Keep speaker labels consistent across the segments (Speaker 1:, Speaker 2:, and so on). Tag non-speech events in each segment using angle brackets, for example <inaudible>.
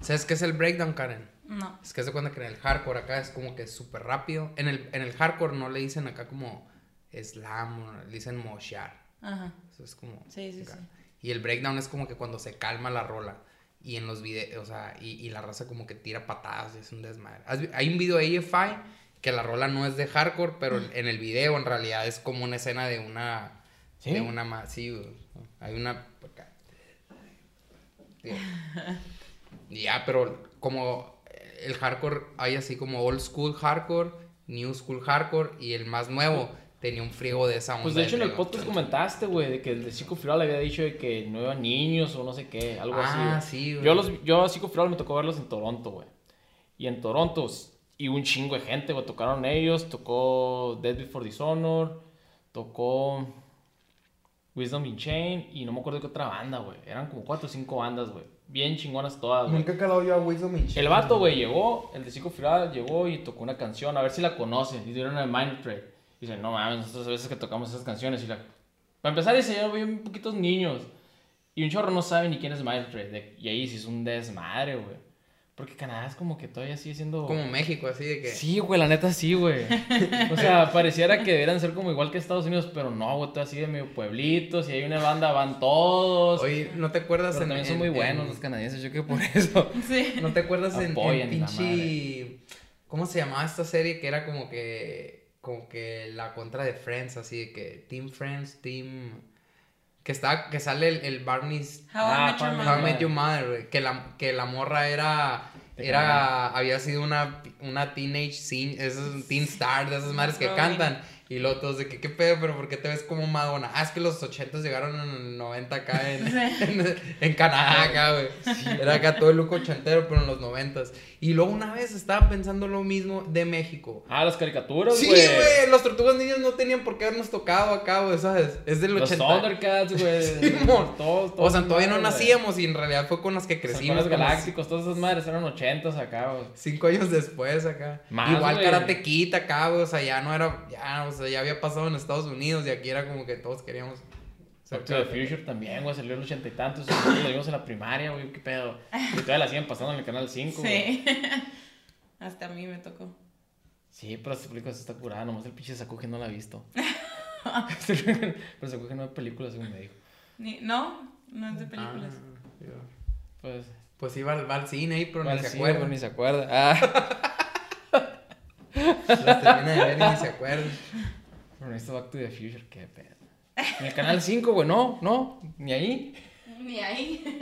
Speaker 1: ¿Sabes qué es el breakdown, Karen?
Speaker 2: No.
Speaker 1: Es que se cuenta que en el hardcore acá es como que súper rápido. En el, en el hardcore no le dicen acá como slam, le dicen moshear.
Speaker 2: Ajá.
Speaker 1: Eso es como.
Speaker 2: Sí, sí,
Speaker 1: acá.
Speaker 2: sí.
Speaker 1: Y el breakdown es como que cuando se calma la rola. Y en los videos, o sea, y, y la raza como que tira patadas y es un desmadre. ¿Has vi- Hay un video de AFI que la rola no es de hardcore, pero en el video en realidad es como una escena de una.
Speaker 3: ¿Sí?
Speaker 1: De una Sí. Hay una. Y Ya, pero como el hardcore, hay así como old school hardcore, new school hardcore y el más nuevo tenía un friego de esa onda.
Speaker 3: Pues de hecho en el podcast comentaste, güey, de que el de Chico Firal había dicho de que no iban niños o no sé qué, algo
Speaker 1: Ah,
Speaker 3: así.
Speaker 1: sí, güey.
Speaker 3: Yo, los, yo a Chico Firal me tocó verlos en Toronto, güey. Y en Toronto, y un chingo de gente, güey, tocaron ellos, tocó Dead Before Dishonor, tocó Wisdom in Chain y no me acuerdo qué otra banda, güey. Eran como cuatro o cinco bandas, güey. Bien chingonas todas, güey.
Speaker 1: Nunca he calado yo a Wisdom in
Speaker 3: El vato, güey, llegó, el de Chico Firal llegó y tocó una canción, a ver si la conocen. Y dieron el Mind Trade. Y dice, no mames, nosotros a veces que tocamos esas canciones. Y la... Para empezar, dice, yo vi un poquitos niños. Y un chorro no sabe ni quién es Mind Trade. Y ahí sí es un desmadre, güey. Porque Canadá es como que todavía sigue siendo.
Speaker 1: Como México, así de que.
Speaker 3: Sí, güey, la neta sí, güey. O sea, <laughs> pareciera que deberían ser como igual que Estados Unidos, pero no, güey, todo así de medio pueblitos. Si hay una banda, van todos.
Speaker 1: Oye, ¿no te acuerdas
Speaker 3: pero
Speaker 1: en.
Speaker 3: también son muy
Speaker 1: en-
Speaker 3: buenos los canadienses, yo creo que por <laughs> eso.
Speaker 2: Sí.
Speaker 1: ¿No te acuerdas en, en pinche. ¿Cómo se llamaba esta serie? Que era como que. Como que la contra de Friends, así de que. Team Friends, Team. Que está, que sale el, el Barney's
Speaker 2: How I
Speaker 3: Ah,
Speaker 2: Met Your
Speaker 3: How I.
Speaker 1: Met Your Mother, güey. Que la, que la morra era. Era. Había sido una, una teenage scene, esos teen star de esas madres que cantan. Y luego todos de que, ¿qué pedo? ¿Pero por qué te ves como Madonna? Ah, es que los 80 llegaron en el 90 acá en, <laughs> en, en Canadá, acá, güey. Era acá todo el look ochentero, pero en los 90 Y luego una vez estaba pensando lo mismo de México.
Speaker 3: Ah, las caricaturas,
Speaker 1: Sí,
Speaker 3: güey.
Speaker 1: güey, los tortugas niños no tenían por qué habernos tocado acá, güey, ¿sabes? Es del
Speaker 3: Los
Speaker 1: 80.
Speaker 3: Thundercats, güey. <laughs>
Speaker 1: Simón.
Speaker 3: todos, todos.
Speaker 1: O sea, todavía no nacíamos y en realidad fue con las que
Speaker 3: güey.
Speaker 1: crecimos.
Speaker 3: Los
Speaker 1: con los
Speaker 3: galácticos, todas esas madres eran ochentas acá, güey.
Speaker 1: Cinco años después acá.
Speaker 3: Más,
Speaker 1: Igual
Speaker 3: güey.
Speaker 1: Karate Kid acá, güey. O sea, ya no era. Ya, o sea, ya había pasado en Estados Unidos y aquí era como que todos queríamos.
Speaker 3: Back to the. Future también, güey, salió en los ochenta y tantos. Lo vimos en la primaria, güey, qué pedo. Y todavía la siguen pasando en el canal 5, güey.
Speaker 2: Sí. <laughs> Hasta a mí me tocó.
Speaker 3: Sí, pero esta película sí está curada, nomás el pinche Sakuge no la ha visto. <laughs> pero Sakuge no ve películas, según me dijo.
Speaker 2: Ni- no, no es de películas.
Speaker 1: Ah, ya.
Speaker 3: Pues.
Speaker 1: Pues iba al, va al cine ahí, pero ni se
Speaker 3: sí,
Speaker 1: acuerda.
Speaker 3: ni se acuerda. Ah. <laughs>
Speaker 1: Las termina de ver y ni se acuerda.
Speaker 3: Pero necesito Back to the Future, qué pedo. En el canal 5, güey, no, no, ni ahí.
Speaker 2: Ni ahí.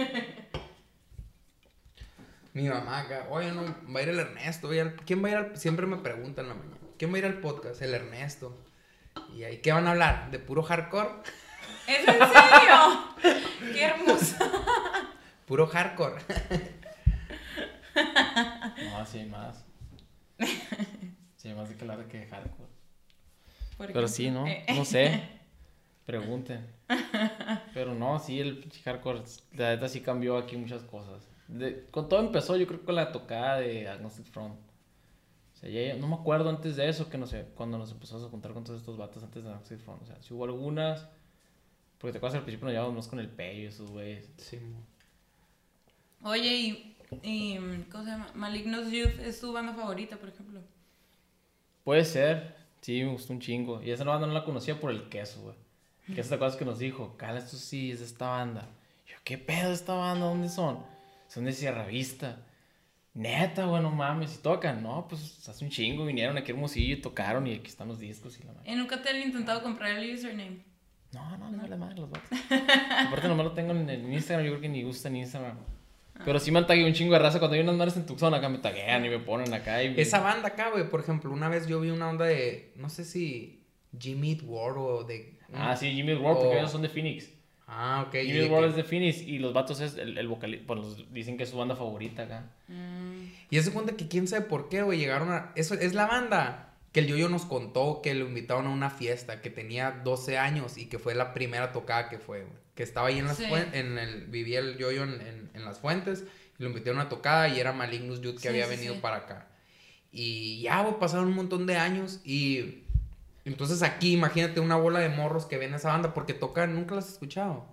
Speaker 1: Mi mamá acá, oye, no, va a ir el Ernesto. voy a ir ¿Quién va a ir al.? Siempre me preguntan en la mañana. ¿Quién va a ir al podcast? El Ernesto. ¿Y ahí qué van a hablar? ¿De puro hardcore?
Speaker 2: ¿Es en serio? Qué hermoso.
Speaker 1: Puro hardcore.
Speaker 3: No, sí hay más. Sí más de de que de hardcore. Pero sí, ¿no?
Speaker 2: Eh,
Speaker 3: No sé. <laughs> Pregunten. Pero no, sí, el hardcore, la neta sí cambió aquí muchas cosas. De- con todo empezó, yo creo, con la tocada de Agnostic Front. O sea, ya, no me acuerdo antes de eso, que no sé, cuando nos empezamos a juntar con todos estos vatos antes de Agnostic Front. O sea, sí hubo algunas. Porque te acuerdas al principio nos llevábamos más con el Peyo y esos güeyes.
Speaker 1: Sí, mo.
Speaker 2: Oye, y, y. ¿Cómo se llama? Malignos Youth es tu banda favorita, por ejemplo.
Speaker 3: Puede ser, sí, me gustó un chingo. Y esa banda no la conocía por el queso, güey. El queso, ¿te acuerdas que nos dijo? Cala, esto sí es de esta banda. Yo, ¿qué pedo esta banda? ¿Dónde son? Son de Sierra Vista. Neta, güey, no mames. ¿Y tocan? No, pues hace un chingo. Vinieron aquí a Hermosillo y tocaron y aquí están los discos y la madre.
Speaker 2: ¿Y nunca te han intentado comprar el username?
Speaker 3: No, no, no vale madre los vatos. Aparte, nomás lo tengo en, en Instagram. Yo creo que ni gusta en Instagram. Pero sí me han tagueado un chingo de raza. Cuando hay unas madres en Tucson, acá me taguean y me ponen acá. Y
Speaker 1: Esa banda acá, güey, por ejemplo, una vez yo vi una onda de. No sé si. Jimmy World o de.
Speaker 3: Ah, sí, Jimmy World, porque ellos son de Phoenix.
Speaker 1: Ah, ok.
Speaker 3: Jimmy
Speaker 1: que-
Speaker 3: es de Phoenix y los vatos es el, el vocalista. Pues los- dicen que es su banda favorita acá.
Speaker 2: Mm,
Speaker 1: Y se cuenta que quién sabe por qué, güey, llegaron a... Eso es la banda que el Yoyo nos contó que lo invitaron a una fiesta, que tenía 12 años y que fue la primera tocada que fue, güey. Que estaba ahí en las
Speaker 2: Sí.
Speaker 1: fuentes, en el... Vivía el Yoyo en, en- en las fuentes y lo invitaron a una tocada y era Malignus Youth que
Speaker 2: Sí,
Speaker 1: había
Speaker 2: sí,
Speaker 1: venido para acá. Y ya, güey, pasaron un montón de años y... Entonces aquí, imagínate una bola de morros que ven esa banda porque tocan, nunca las has escuchado.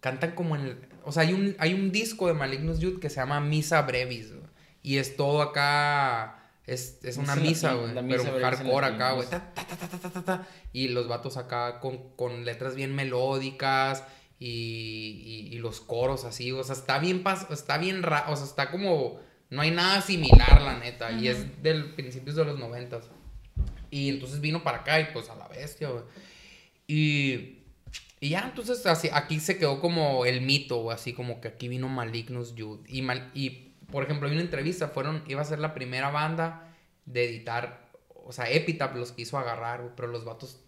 Speaker 1: cantan como en el, o sea, hay un, hay un disco de Malignus Youth que se llama Misa Brevis, güey, y es todo acá, es, es una misa, güey. Pero hardcore acá, güey. y los vatos acá con, con letras bien melódicas y, y, los coros así. O sea, está bien, está bien, ra, o sea, está como... No hay nada similar, la neta. Y es del principios de los noventas. Y entonces vino para acá y pues a la bestia, güey. Y, y, ya, entonces así, aquí se quedó como el mito. Así como que aquí vino Malignus Youth. Y, mal, y por ejemplo, hay una entrevista, fueron, iba a ser la primera banda de editar, o sea, Epitaph los quiso agarrar, pero los vatos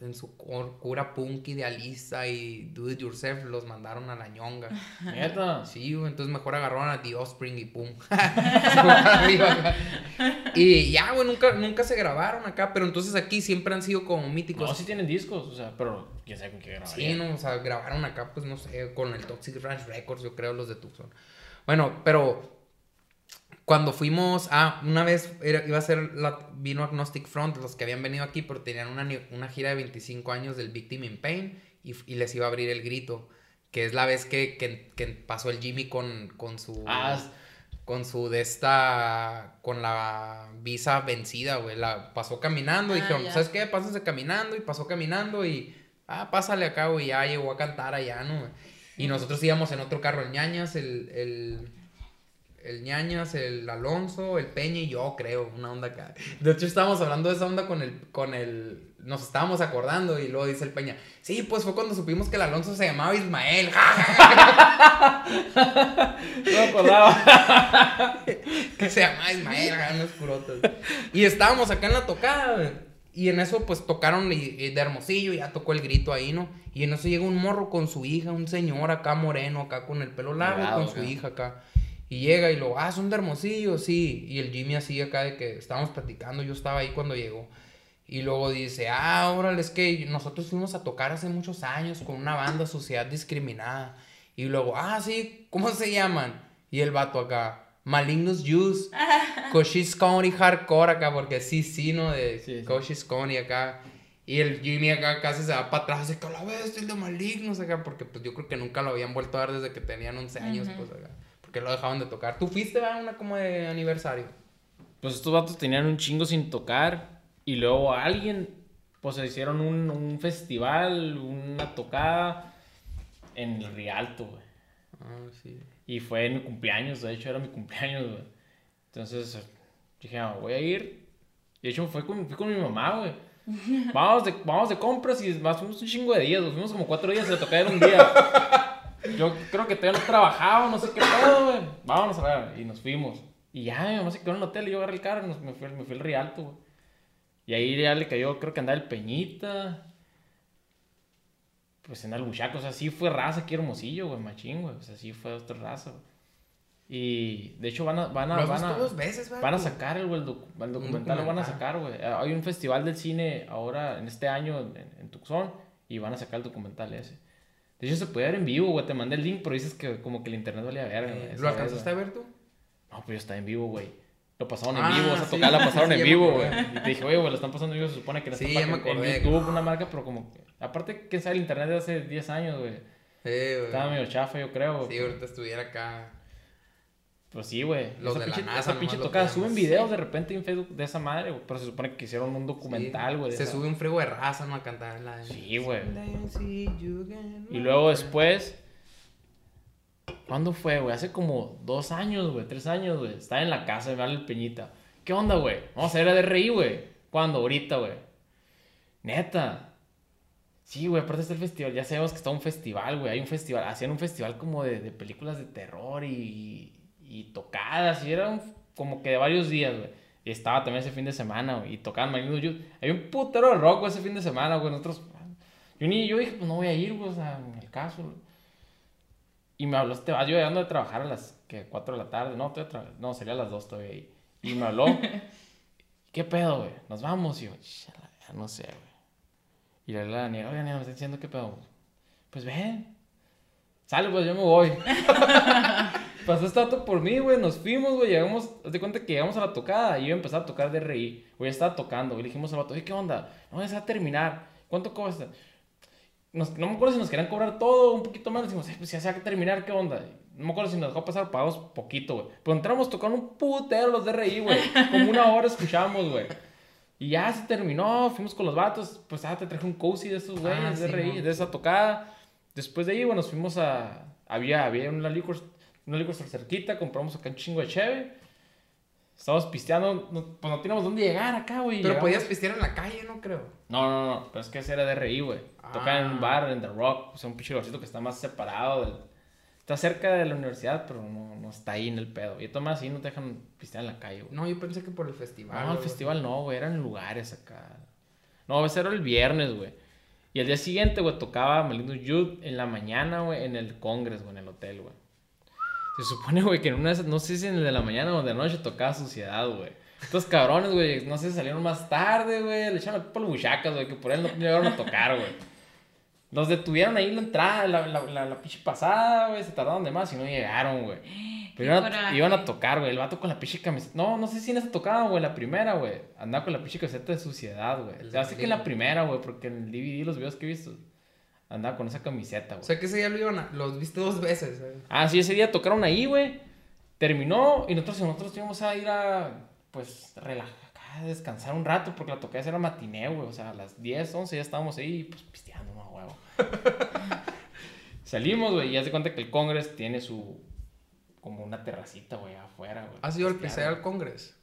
Speaker 1: en, su cura punk idealista y do it yourself los mandaron a la ñonga. <laughs>
Speaker 3: Neta.
Speaker 1: Sí, entonces mejor agarraron a The Offspring y pum. <laughs> Y ya, güey, nunca, nunca se grabaron acá, pero entonces aquí siempre han sido como míticos.
Speaker 3: No, sí tienen discos, o sea, pero quién sabe con qué grabarían.
Speaker 1: Sí, no, o sea, grabaron acá, pues no sé, con el Toxic Ranch Records, yo creo, los de Tucson. Bueno, pero cuando fuimos, ah, una vez era- iba a ser, la, vino Agnostic Front, los que habían venido aquí, pero tenían una, una gira de 25 años del Victim in Pain y, y les iba a abrir el grito, que es la vez que, que, que pasó el Jimmy con, con su...
Speaker 3: Ah,
Speaker 1: Con su de esta. Con la visa vencida, güey. La pasó caminando. y
Speaker 2: Ah,
Speaker 1: dijeron,
Speaker 2: ya.
Speaker 1: ¿sabes qué? Pásense caminando. Y pasó caminando. Y. Ah, pásale acá, güey. Ya llegó a cantar allá, ¿no? Y nosotros íbamos en otro carro. El ñañas, el. El, el ñañas, el Alonso, el Peña y yo, creo. Una onda acá. De hecho, estábamos hablando de esa onda con el. Con el nos estábamos acordando. Y luego dice el Peña. Sí, pues fue cuando supimos que el Alonso se llamaba Ismael. <laughs>
Speaker 3: No me acordaba.
Speaker 1: que se llama Ismael, unos curotes. Y estábamos acá en la tocada. Y en eso, pues tocaron de Hermosillo, ya tocó el grito ahí, ¿no? Y en eso llega un morro con su hija, un señor acá moreno, acá con el pelo largo, con su hija acá. Y llega y lo, ah, son de Hermosillo, sí. Y el Jimmy así acá de que estábamos platicando, yo estaba ahí cuando llegó. Y luego dice, ah, órale, es que nosotros fuimos a tocar hace muchos años con una banda Sociedad Discriminada. Y luego, ah, sí, ¿cómo se llaman? Y el vato acá, Malignus Youth, <laughs> Cochise County Hardcore acá, porque sí, sí, ¿no? De
Speaker 3: Sí, sí.
Speaker 1: Cochise County acá. Y el Jimmy acá casi se va para atrás, así que la vez el de Malignus acá, porque pues yo creo que nunca lo habían vuelto a dar desde que tenían 11 años, pues acá. Porque lo dejaban de tocar. ¿Tú fuiste a una como de aniversario?
Speaker 3: Pues estos vatos tenían un chingo sin tocar. Y luego alguien, pues se hicieron un, un festival, una tocada en el Rialto, güey.
Speaker 1: Ah, sí.
Speaker 3: Y fue en mi cumpleaños, de hecho era mi cumpleaños, güey. Entonces dije, ah, voy a ir. Y de hecho fui con, fui con mi mamá, güey. <laughs> Vamos de, vamos de compras y más fuimos un chingo de días, güey. Fuimos como cuatro días y le tocaba en un día. <laughs> Yo creo que todavía no trabajaba, no sé qué pedo, güey. Vámonos a ver. Y nos fuimos. Y ya, mi mamá se quedó en el hotel y yo agarré el carro y nos- me, fui, me fui al Rialto, güey. Y ahí ya le cayó, creo que andaba el Peñita. Pues en Albuchaco, o sea, sí fue raza aquí hermosillo, güey, machín, güey. O sea, sí fue otra raza, güey. Y de hecho van a, van
Speaker 1: ¿Lo
Speaker 3: a, van a,
Speaker 1: dos veces, güey?
Speaker 3: van a sacar el, el, docu- el documental, lo van a sacar, güey. Eh, Hay un festival del cine ahora, en este año, en, en Tucson, y van a sacar el documental ese. De hecho, se puede ver en vivo, güey. Te mandé el link, pero dices que como que el internet valía verga, güey.
Speaker 1: Eh,
Speaker 3: Esa
Speaker 1: ¿Lo alcanzaste a
Speaker 3: güey.
Speaker 1: ver tú?
Speaker 3: No, pues yo estaba en vivo, güey. Lo pasaron en
Speaker 1: Ah,
Speaker 3: vivo, esa
Speaker 1: sí.
Speaker 3: tocada la pasaron <laughs>
Speaker 1: Sí,
Speaker 3: en vivo, güey. Y te dije, oye, güey, lo están pasando en vivo, se supone que esta
Speaker 1: Sí, acordé.
Speaker 3: en YouTube, una marca, pero como que... Aparte, quién sabe, el internet de hace 10 años, güey.
Speaker 1: Sí, güey.
Speaker 3: Estaba medio chafa, yo creo, güey.
Speaker 1: Sí, ahorita estuviera acá.
Speaker 3: Pues sí, güey.
Speaker 1: Los
Speaker 3: Esa
Speaker 1: de la
Speaker 3: pinche,
Speaker 1: NASA
Speaker 3: esa pinche tocada. Suben videos de repente en Facebook de esa madre, güey. Pero se supone que hicieron un documental, güey.
Speaker 1: Se
Speaker 3: esa-
Speaker 1: sube un frigo de raza, ¿no? A cantar en la.
Speaker 3: Sí, güey. Y luego después... ¿Cuándo fue, güey? Hace como dos años, güey. Tres años, güey. Estaba en la casa de me habla el Peñita. ¿Qué onda, güey? Vamos a ir a DRI, güey. ¿Cuándo? Ahorita, güey. Neta. Sí, güey, aparte está el festival. Ya sabemos que está un festival, güey. Hay un festival. Hacían un festival como de, de películas de terror y, y tocadas. Y era un- como que de varios días, güey. Y estaba también ese fin de semana, güey. Y tocaban Magnus Youth. Hay un putero de rock, güey, ese fin de semana, güey. Nosotros. Yo, ni, yo dije, pues no voy a ir, güey, o sea, en el caso. güey. Y me habló este, yo llegando de trabajar a las que 4 de la tarde. No, no, sería a las 2 todavía ahí. Y me habló. <laughs> ¿Qué pedo, güey? Nos vamos. Y yo, "Chala, ya no sé, güey. Y la Daniela, oigan, me está diciendo qué pedo. Pues ven. Sale, pues yo me voy. <laughs> Pasó este dato por mí, güey. Nos fuimos, güey. Llegamos, de cuenta que llegamos a la tocada y yo empecé a tocar de RI. Güey, estaba tocando. Y le dijimos al vato, ¿qué onda? No, a terminar. ¿Cuánto cuesta? nos- no me acuerdo si nos querían cobrar todo, un poquito más. Decimos, "Eh, pues ya se va a terminar, ¿qué onda? No me acuerdo si nos dejó pasar, pagamos poquito, güey. Pero entramos, tocaron un putero los DRI, güey. Como una hora escuchamos, güey. Y ya se terminó, fuimos con los vatos. Pues ah, te traje un cozy de esos güeyes,
Speaker 1: Ah,
Speaker 3: de
Speaker 1: sí,
Speaker 3: RI,
Speaker 1: no.
Speaker 3: de esa tocada. Después de ahí, bueno, nos fuimos a. Había, había una liquor, una cerquita, compramos acá un chingo de cheve. Estábamos pisteando, no- pues no teníamos dónde llegar acá, güey.
Speaker 1: Pero
Speaker 3: Llegamos-
Speaker 1: podías pistear en la calle, no creo.
Speaker 3: no, no, no, pero es que ese era de RI, güey. Tocan en un
Speaker 1: Ah.
Speaker 3: bar, en The Rock, o sea, un pinche que está más separado. del- Está cerca de la universidad, pero no, no está ahí en el pedo. Y tomás así no te dejan pistear en la calle, güey.
Speaker 1: No, yo pensé que por el festival.
Speaker 3: No, el festival no, güey, eran lugares acá. No, ese era el viernes, güey. Y al día siguiente, güey, tocaba Malindo Youth en la mañana, güey, en el Congress, güey, en el hotel, güey. Se supone, güey, que en una no sé si en el de la mañana o de la noche tocaba Suciedad, güey. Estos cabrones, güey, no sé salieron más tarde, güey, le echaron la culpa a los buchacas, güey, que por él no llegaron a tocar, güey. Los detuvieron ahí en la entrada, la, la, la, la pinche pasada, güey, se tardaron de más y no llegaron, güey. <laughs> Pero iban a,
Speaker 2: coraje.
Speaker 3: iban a tocar, güey, el vato con la pinche camiseta. No, no sé si en esa tocada, güey, la primera, güey. Andaba con la pinche camiseta de suciedad, güey. Se hace que en la primera, güey, porque en el DVD, los videos que he visto, andaba con esa camiseta,
Speaker 1: O
Speaker 3: güey.
Speaker 1: sea que ese día lo iban a... Los viste dos veces. eh.
Speaker 3: Ah, sí, ese día tocaron ahí, güey. Terminó y nosotros, nosotros íbamos a ir a, pues, relajar, a descansar un rato porque la tocada era matiné, güey. O sea, a las 10, 11 ya estábamos ahí, pues, pisteando, no, huevo. <laughs> Salimos, güey, y haz de cuenta que el Congress tiene su, como una terracita, güey, afuera, güey.
Speaker 1: ¿Has ido al
Speaker 3: pistear
Speaker 1: al Congress?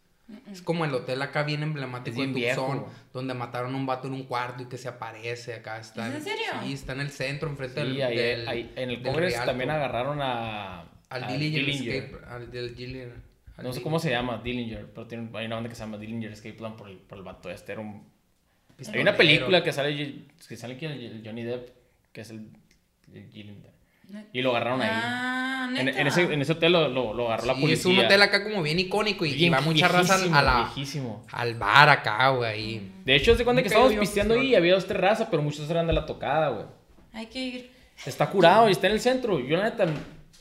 Speaker 1: Es como el hotel acá bien emblemático de
Speaker 3: viejo,
Speaker 1: Tucson,
Speaker 3: güey.
Speaker 1: donde mataron a un vato en un cuarto y que se aparece acá. Está
Speaker 2: ¿Es en serio?
Speaker 1: Sí, está en el centro, enfrente
Speaker 3: Sí,
Speaker 1: del,
Speaker 3: ahí,
Speaker 1: del-
Speaker 3: ahí- en el Congress también agarraron a...
Speaker 1: Al Dillinger
Speaker 3: Dillinger.
Speaker 1: Escape, al del Dillinger. al
Speaker 3: No sé
Speaker 1: Dillinger.
Speaker 3: cómo se llama, Dillinger, pero tiene, hay una banda que se llama Dillinger Escape Plan por el, por el vato este. Era un, hay una película que sale, que sale aquí el, el Johnny Depp, que es el, el Dillinger. Y lo agarraron ahí.
Speaker 2: Ah,
Speaker 3: En, en ese, en ese hotel lo, lo, lo agarró la
Speaker 1: Sí,
Speaker 3: policía.
Speaker 1: es un hotel acá como bien icónico y, y
Speaker 3: Bien
Speaker 1: va mucha raza al- a la, bar acá, güey.
Speaker 3: De hecho, es de cuenta que estábamos pisteando ahí y había dos, tres razas, pero muchos eran de la tocada, güey.
Speaker 2: Hay que ir.
Speaker 3: Está curado y está en el centro. Yo, la neta,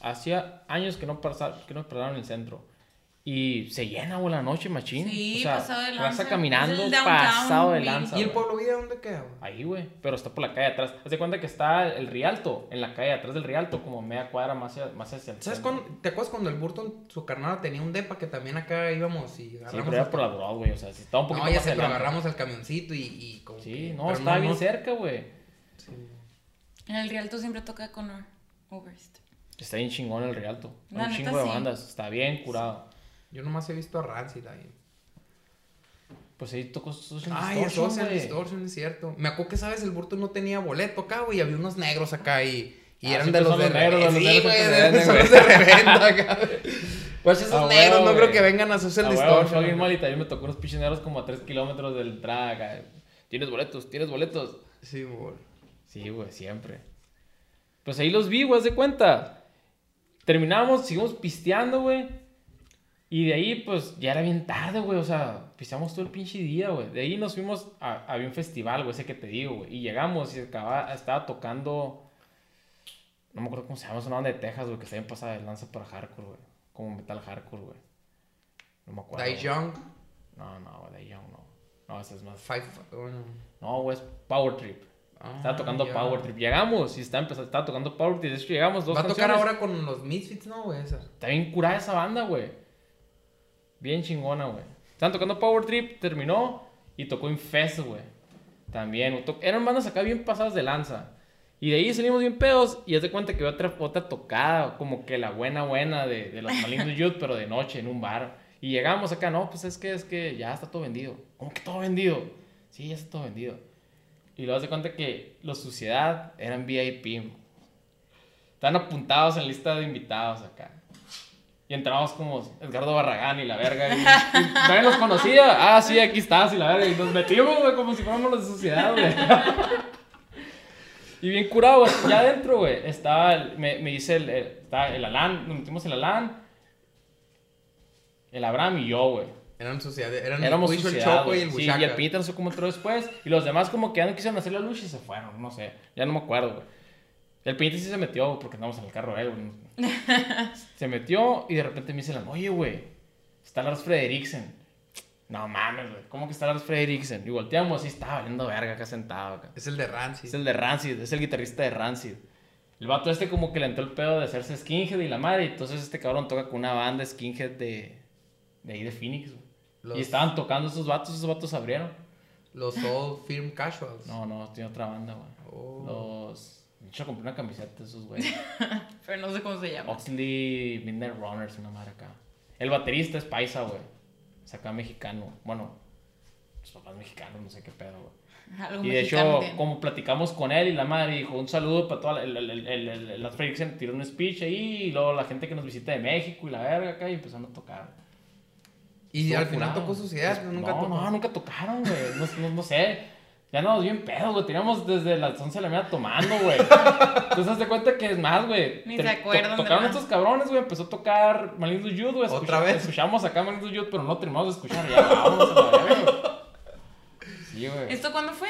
Speaker 3: hacía años que no, pasaba, que no pararon en el centro. Y se llena, güey, la noche, machín.
Speaker 2: Sí,
Speaker 3: o sea,
Speaker 2: pasado de lanza.
Speaker 3: caminando,
Speaker 2: el downtown,
Speaker 3: pasado de lanza.
Speaker 1: ¿Y el. Pueblo Vida dónde queda, güey?
Speaker 3: Ahí, güey. Pero está por la calle atrás. Haz de cuenta que está el Rialto, en la calle atrás del Rialto, como media cuadra más hacia, más hacia el
Speaker 1: ¿Sabes
Speaker 3: centro.
Speaker 1: cuándo? ¿Te acuerdas cuando el Burton, su carnal, tenía un depa que también acá íbamos y
Speaker 3: Sí,
Speaker 1: agarramos...
Speaker 3: pero era por la Broadway, o sea, si estaba un poquito
Speaker 1: no, ya
Speaker 3: más
Speaker 1: sé, pero
Speaker 3: adelante.
Speaker 1: agarramos el camioncito y, y como
Speaker 3: Sí,
Speaker 1: que-
Speaker 3: no,
Speaker 1: pero
Speaker 3: estaba bien
Speaker 1: no-
Speaker 3: cerca, güey.
Speaker 2: En el Rialto siempre toca con Overst.
Speaker 3: Está bien chingón el Rialto. Hay un
Speaker 2: neta,
Speaker 3: chingo de
Speaker 2: sí.
Speaker 3: bandas. Está bien curado.
Speaker 1: Yo nomás he visto a Rancid ahí.
Speaker 3: Pues ahí tocó Social
Speaker 1: Ay,
Speaker 3: Distortion,
Speaker 1: Social. Distortion, es cierto. Me acuerdo que, ¿sabes? El Burton no tenía boleto acá, güey. Había unos negros acá y, y
Speaker 3: Ah,
Speaker 1: eran de los
Speaker 3: son
Speaker 1: de
Speaker 3: los negros, los
Speaker 1: Sí, güey, de- los de reventa acá. Pues esos
Speaker 3: Ah,
Speaker 1: negros no creo que vengan a Social
Speaker 3: Ah,
Speaker 1: Distortion. güey.
Speaker 3: mal y también me tocó unos pichineros como a 3 kilómetros de la entrada acá. ¿Tienes boletos? ¿Tienes boletos?
Speaker 1: Sí, güey.
Speaker 3: Sí, güey, siempre. Pues ahí los vi, güey, haz de cuenta. Terminamos, seguimos pisteando, güey. Y de ahí, pues, ya era bien tarde, güey. O sea, pisteamos todo el pinche día, güey. De ahí nos fuimos a, había un festival, güey, ese que te digo, güey. Y llegamos y acababa, estaba tocando... No me acuerdo cómo se llama, es una banda de Texas, güey, que está bien pasada de lanza para hardcore, güey. Como metal hardcore, güey. No me acuerdo.
Speaker 1: Die. Young,
Speaker 3: No, no, güey, Die Young no. No, ese es más...
Speaker 1: Five...
Speaker 3: No, güey, es Power Trip. Estaba
Speaker 1: Ah,
Speaker 3: tocando
Speaker 1: ya.
Speaker 3: Power Trip. Llegamos y estaba, empezando, estaba tocando Power Trip. De hecho, llegamos dos
Speaker 1: Va a tocar ahora con los Misfits, ¿no, güey?
Speaker 3: Está bien curada esa banda, güey. Bien chingona, güey. Estaban tocando Power Trip, terminó y tocó Infest, güey. También. Eran bandas acá bien pasadas de lanza. Y de ahí salimos bien pedos y haz de cuenta que otra, otra tocada, como que la buena buena de, de los malignos <laughs> Youth, pero de noche en un bar. Y llegamos acá, no, pues es que es que ya está todo vendido. ¿Cómo que todo vendido? Sí, ya está todo vendido. Y luego haz de cuenta que los Suciedad eran VIP. Están apuntados en la lista de invitados acá. Y entramos como Edgardo Barragán y la verga. Y, y nadie los conocía. Ah, sí, aquí estás y la verga. Y nos metimos, güey, como si fuéramos los de sociedad, güey. Y bien curado, güey. Ya adentro, güey, estaba, el- me, me dice el, el, estaba el Alan, nos metimos el Alan, el Abraham y yo, güey.
Speaker 1: Eran sociedad, eran
Speaker 3: Éramos
Speaker 1: el
Speaker 3: sociedad,
Speaker 1: Choco y
Speaker 3: güey.
Speaker 1: el
Speaker 3: Sí,
Speaker 1: Buchaca.
Speaker 3: y el Peter no sé cómo entró después. Y los demás como que ya no quisieron hacer la lucha y se fueron, no sé. Ya no me acuerdo, güey. El Peter sí se metió porque andamos en el carro de él, güey. Se metió y de repente me dice, la, oye, güey, está Lars Frederiksen. No mames, güey. ¿Cómo que está Lars Frederiksen? Y volteamos y estaba valiendo verga acá sentado acá.
Speaker 1: Es el de Rancid.
Speaker 3: Es el de Rancid, es el guitarrista de Rancid. El vato este como que le entró el pedo de hacerse skinhead y la madre. Y entonces este cabrón toca con una banda skinhead de, de ahí de Phoenix, güey.
Speaker 1: Los-
Speaker 3: Y estaban tocando esos vatos, esos vatos abrieron.
Speaker 1: Los Soul Film Casuals.
Speaker 3: No, no, tiene otra banda, güey.
Speaker 1: Oh.
Speaker 3: Los... Hecho, compré una camiseta de esos, güey. <laughs>
Speaker 2: Pero no sé cómo se llama.
Speaker 3: Oxley Midnight Runners, una madre acá. El baterista es paisa, güey. Es acá mexicano. Bueno, sus papás mexicanos, no sé qué pedo, güey. <laughs>
Speaker 2: Algo
Speaker 3: Y de hecho,
Speaker 2: tiene.
Speaker 3: como platicamos con él y la madre dijo un saludo para toda la, el, el, tiró un speech ahí y luego la gente que nos visita de México y la verga acá y empezaron a tocar.
Speaker 1: Y
Speaker 3: Estuvo
Speaker 1: al final
Speaker 3: curado.
Speaker 1: tocó sus ideas, pero nunca
Speaker 3: no,
Speaker 1: tocó.
Speaker 3: No, nunca tocaron, güey. No, no, no sé. Ya andamos bien pedos, güey. Teníamos desde las 11 de la mañana tomando, güey. <laughs> Entonces, haz de cuenta que es más, güey.
Speaker 2: Ni
Speaker 3: Te-
Speaker 2: se acuerdan de
Speaker 3: Tocaron
Speaker 2: nada.
Speaker 3: estos cabrones, güey. Empezó a tocar Malignus Youth, güey.
Speaker 1: ¿Otra vez?
Speaker 3: Escuchamos acá Malignus Youth, pero no terminamos de escuchar. Ya, vámonos a la verga, güey. Sí, güey.
Speaker 2: ¿Esto cuándo fue?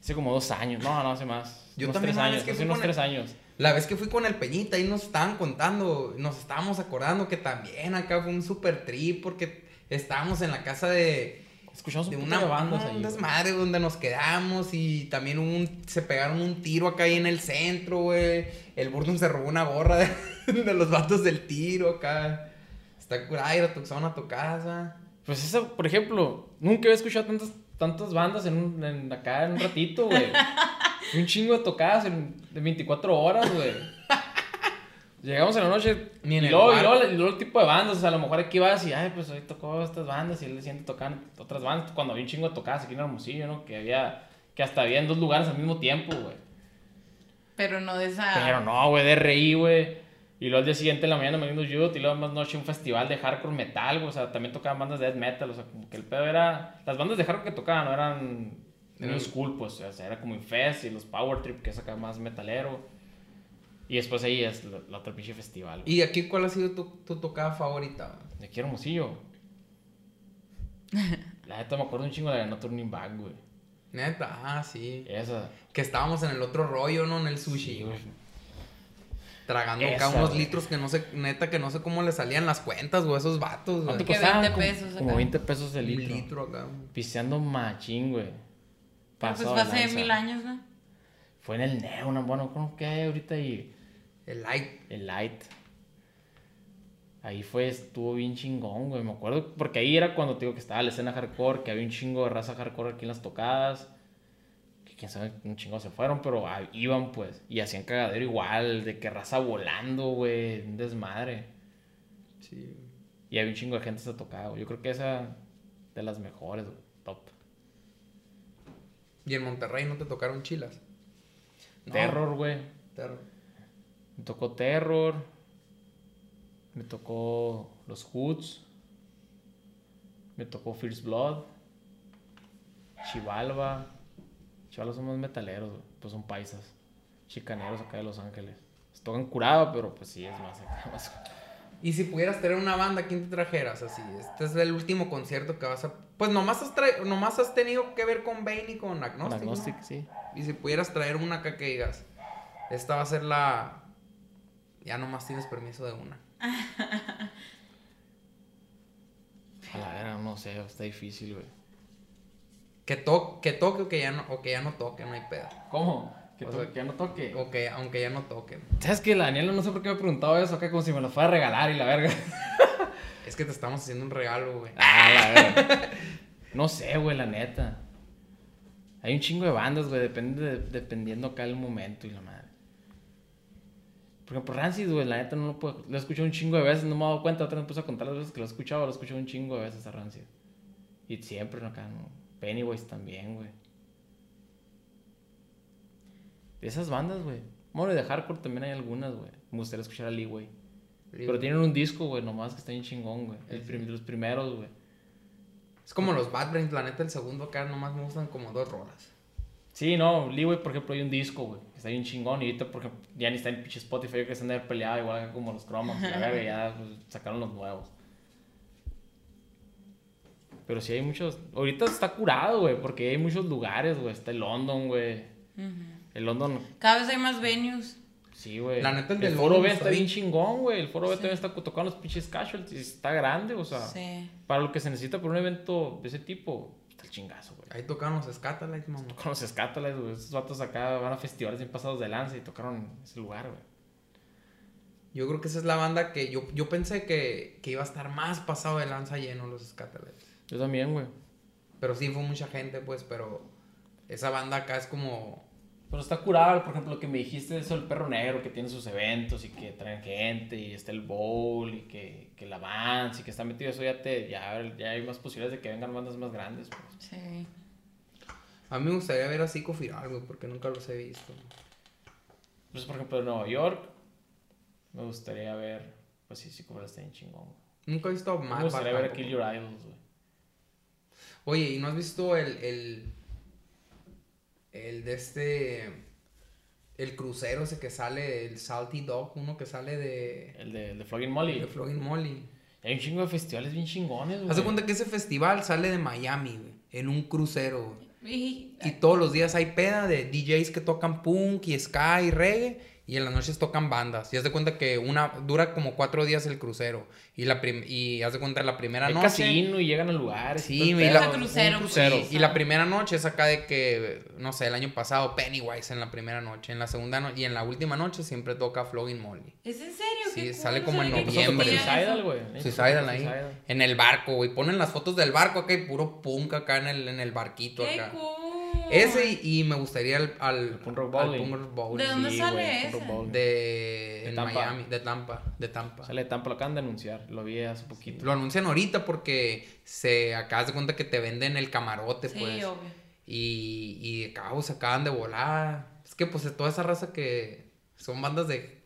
Speaker 3: Hace como dos años. No, no hace más.
Speaker 1: Yo
Speaker 3: unos
Speaker 1: también
Speaker 3: tres años.
Speaker 1: que
Speaker 3: Hace unos tres
Speaker 1: el-
Speaker 3: años.
Speaker 1: La vez que fui con el Peñita ahí nos estaban contando, nos estábamos acordando que también acá fue un super trip porque estábamos en la casa de,
Speaker 3: Escuchamos un
Speaker 1: de una
Speaker 3: de bandas ahí.
Speaker 1: desmadre donde nos quedamos y también un, se pegaron un tiro acá ahí en el centro, güey. El Burdon se robó una gorra de, <laughs> de los vatos del tiro acá. Está curada ir a tu, a tu casa.
Speaker 3: Pues esa, por ejemplo, nunca había escuchado tantas, tantas bandas en, un, en acá en un ratito, güey. <laughs> Un chingo de tocadas en, de 24 horas, güey. Llegamos en la noche
Speaker 1: Ni en
Speaker 3: y,
Speaker 1: el
Speaker 3: luego, y, luego, y luego el tipo de bandas, o sea, a lo mejor aquí vas y, ay, pues hoy tocó estas bandas y él le siente tocar otras bandas. Cuando había un chingo de tocadas aquí en Hermosillo, ¿no? Que había, que hasta había en dos lugares al mismo tiempo, güey.
Speaker 2: Pero no de esa.
Speaker 3: Pero no, güey, de RI, güey. Y luego al día siguiente en la mañana Magnus Youth y luego más noche un festival de hardcore metal, güey. O sea, también tocaban bandas de death metal. O sea, como que el pedo era... Las bandas de hardcore que tocaban no eran new
Speaker 1: Eran-
Speaker 3: school, pues. O sea, era como Infest y los Power Trip, que es acá más metalero. Y después ahí es la, la otra pinche festival. güey.
Speaker 1: ¿Y aquí cuál ha sido tu, tu tocada favorita? güey?
Speaker 3: De aquí Hermosillo. <laughs> La neta me acuerdo un chingo de la de No Turning Back, güey.
Speaker 1: Neta, ah, sí.
Speaker 3: Esa.
Speaker 1: Que estábamos en el otro rollo, ¿no? En el sushi.
Speaker 3: Sí, güey.
Speaker 1: Tragando acá unos
Speaker 3: güey.
Speaker 1: litros que no sé, neta, que no sé cómo le salían las cuentas, güey, esos vatos, güey.
Speaker 2: 20
Speaker 3: Como-
Speaker 2: pesos
Speaker 3: Como
Speaker 2: acá.
Speaker 3: 20 pesos de
Speaker 1: Un
Speaker 3: litro.
Speaker 1: acá.
Speaker 3: Pisteando machín, güey.
Speaker 2: Pero pues
Speaker 3: Pasado
Speaker 2: fue
Speaker 3: de
Speaker 2: hace
Speaker 3: lanza.
Speaker 2: mil años, ¿no?
Speaker 3: Fue en el Neo, ¿no? bueno, ¿cómo que hay ahorita y
Speaker 1: El light.
Speaker 3: el Light? Ahí fue, estuvo bien chingón, güey, me acuerdo, porque ahí era cuando te digo que estaba la escena hardcore, que había un chingo de raza hardcore aquí en las tocadas, que quién sabe, un chingo se fueron, pero ah, iban pues, y hacían cagadero igual, de que raza volando, güey, un desmadre.
Speaker 1: Sí.
Speaker 3: Y había un chingo de gente se tocaba, güey. yo creo que esa de las mejores, güey, top.
Speaker 1: Y en Monterrey no te tocaron chilas. No,
Speaker 3: Terror, güey.
Speaker 1: Terror.
Speaker 3: Me tocó Terror. Me tocó los Hoods. Me tocó First Blood. Chivalva. Chivalva son más metaleros, pues son paisas. Chicaneros acá de Los Ángeles. Se tocan curado, pero pues sí, es más
Speaker 1: Y si pudieras tener una banda, ¿quién te trajeras así? Este es el último concierto que vas a... Pues nomás has, tra- nomás has tenido que ver con Bane y con Agnostic, ¿no?
Speaker 3: Agnostic, sí.
Speaker 1: Y si pudieras traer una acá que digas, esta va a ser la... Ya nomás tienes permiso de una.
Speaker 3: A la vera, no sé, está difícil, güey.
Speaker 1: Que, to que toque o que, ya no, o que ya no toque, no hay pedo.
Speaker 3: ¿Cómo? Que,
Speaker 1: O sea,
Speaker 3: que ya no toque.
Speaker 1: O que, aunque ya no toque.
Speaker 3: ¿Sabes que la Daniela no sé por qué me ha preguntado eso acá como si me lo fuera a regalar y la verga? <laughs>
Speaker 1: Es que te estamos haciendo un regalo, güey.
Speaker 3: Ah, la verga. No sé, güey, la neta. Hay un chingo de bandas, güey, depende de- dependiendo acá el momento y la madre. Por ejemplo, Rancid, güey, la neta no lo puedo. Lo he escuchado un chingo de veces, no me he dado cuenta. Otra vez me puse a contar las veces que lo he escuchado, lo he escuchado un chingo de veces a Rancid. Y siempre ¿no? acá, ¿no? Pennywise también, güey. De esas bandas, güey. Bueno, y de hardcore también hay algunas, güey. Me gustaría escuchar a Lee, güey. Pero tienen un disco, güey, nomás que está bien chingón, güey. El
Speaker 1: Sí.
Speaker 3: prim- los primeros, güey.
Speaker 1: Es como los Bad Brains, la neta, el segundo acá nomás me gustan como dos rolas.
Speaker 3: Sí, no, Lee, güey, por ejemplo, hay un disco, güey, que está bien chingón. Y ahorita, por ejemplo, ya ni está en pinche Spotify, yo creo que están de haber peleado, igual que como los cromos, y la verga, ya <laughs> pues, sacaron los nuevos. Pero sí hay muchos. Ahorita está curado, güey, porque hay muchos lugares, güey. Está el London, güey. El London,
Speaker 2: Cada vez hay más venues.
Speaker 3: Sí, güey.
Speaker 1: La neta, el
Speaker 3: el,
Speaker 1: del
Speaker 3: foro B
Speaker 1: está
Speaker 3: bien
Speaker 1: bien-
Speaker 3: chingón, güey. El foro B
Speaker 2: Sí.
Speaker 3: también está tocando los pinches casualties. Está grande, o sea.
Speaker 2: Sí.
Speaker 3: Para lo que se necesita por un evento de ese tipo, está el chingazo, güey.
Speaker 1: Ahí tocaron los Scatalites, mamá.
Speaker 3: Con los escátalas, güey. Esos vatos acá van a festivales bien pasados de lanza y tocaron ese lugar, güey.
Speaker 1: Yo creo que esa es la banda que yo, yo pensé que, que iba a estar más pasado de lanza lleno los Scatalites.
Speaker 3: Yo también, güey.
Speaker 1: Pero sí fue mucha gente, pues, pero esa banda acá es como...
Speaker 3: Pero está curado, por ejemplo, lo que me dijiste de eso del perro negro que tiene sus eventos y que traen gente y está el bowl y que, que el avance y que está metido eso ya te ya, ya hay más posibilidades de que vengan bandas más grandes pues.
Speaker 2: Sí.
Speaker 1: A mí me gustaría ver a Zico Firal, güey, porque nunca los he visto.
Speaker 3: Pues por ejemplo en Nueva York me gustaría ver pues sí sí como está bien chingón. güey.
Speaker 1: Nunca he visto a
Speaker 3: Me gustaría ver a. Kill Your Idols, güey.
Speaker 1: Oye, ¿y no has visto el, el, el de este, el crucero ese que sale, el Salty Dog, uno que sale de,
Speaker 3: El de, el de Flogging Molly.
Speaker 1: de Flogging Molly?
Speaker 3: Hay un chingo de festivales bien chingones, güey.
Speaker 1: Haz de cuenta que ese festival sale de Miami, güey, en un crucero, güey.
Speaker 2: Y,
Speaker 1: Y todos los días hay peda de DJs que tocan punk y ska y reggae. Y en las noches tocan bandas. Y haz de cuenta que una dura como cuatro días el crucero. Y la prim- y haz de cuenta la primera
Speaker 3: Hay
Speaker 1: noche.
Speaker 3: casino y llegan a lugares.
Speaker 1: Sí,
Speaker 3: el
Speaker 1: y la-
Speaker 3: un
Speaker 2: crucero,
Speaker 3: crucero.
Speaker 2: pues.
Speaker 1: Y la primera noche es acá de que, no sé, el año pasado Pennywise en la primera noche. En la segunda noche y en la última noche siempre toca Flogging Molly.
Speaker 2: ¿Es en serio?
Speaker 1: Sí,
Speaker 2: Qué
Speaker 1: sale como en
Speaker 2: que
Speaker 1: noviembre.
Speaker 3: Suicidal, güey.
Speaker 1: Suicidal ahí.
Speaker 3: Suicidal.
Speaker 1: En el barco, güey. Ponen las fotos del barco acá y puro punk acá en el, en el barquito
Speaker 2: Qué
Speaker 1: acá.
Speaker 2: cool.
Speaker 1: Ese y, y me gustaría al, al,
Speaker 3: punk rock
Speaker 1: al
Speaker 3: bowling.
Speaker 1: punk rock bowling.
Speaker 2: ¿De dónde
Speaker 3: Sí,
Speaker 2: sale ese?
Speaker 3: Bowling.
Speaker 1: De,
Speaker 3: De
Speaker 1: en
Speaker 3: Tampa.
Speaker 1: Miami, de Tampa, de Tampa.
Speaker 3: Sale de Tampa, lo acaban de anunciar. Lo vi hace poquito.
Speaker 1: Lo anuncian ahorita porque se acabas de cuenta que te venden el camarote,
Speaker 2: Sí,
Speaker 1: pues.
Speaker 2: obvio.
Speaker 1: Y, y acá se acaban de volar. Es que pues toda esa raza que son bandas de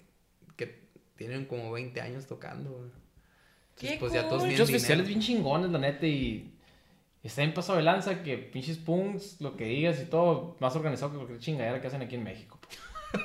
Speaker 1: que tienen como 20 años tocando. Entonces,
Speaker 2: Qué
Speaker 1: pues ya todos
Speaker 3: Muchos festivales bien chingones, la neta, y está bien pasado de lanza que pinches punks, lo que digas y todo, más organizado que cualquier chingadera que hacen aquí en México. <laughs>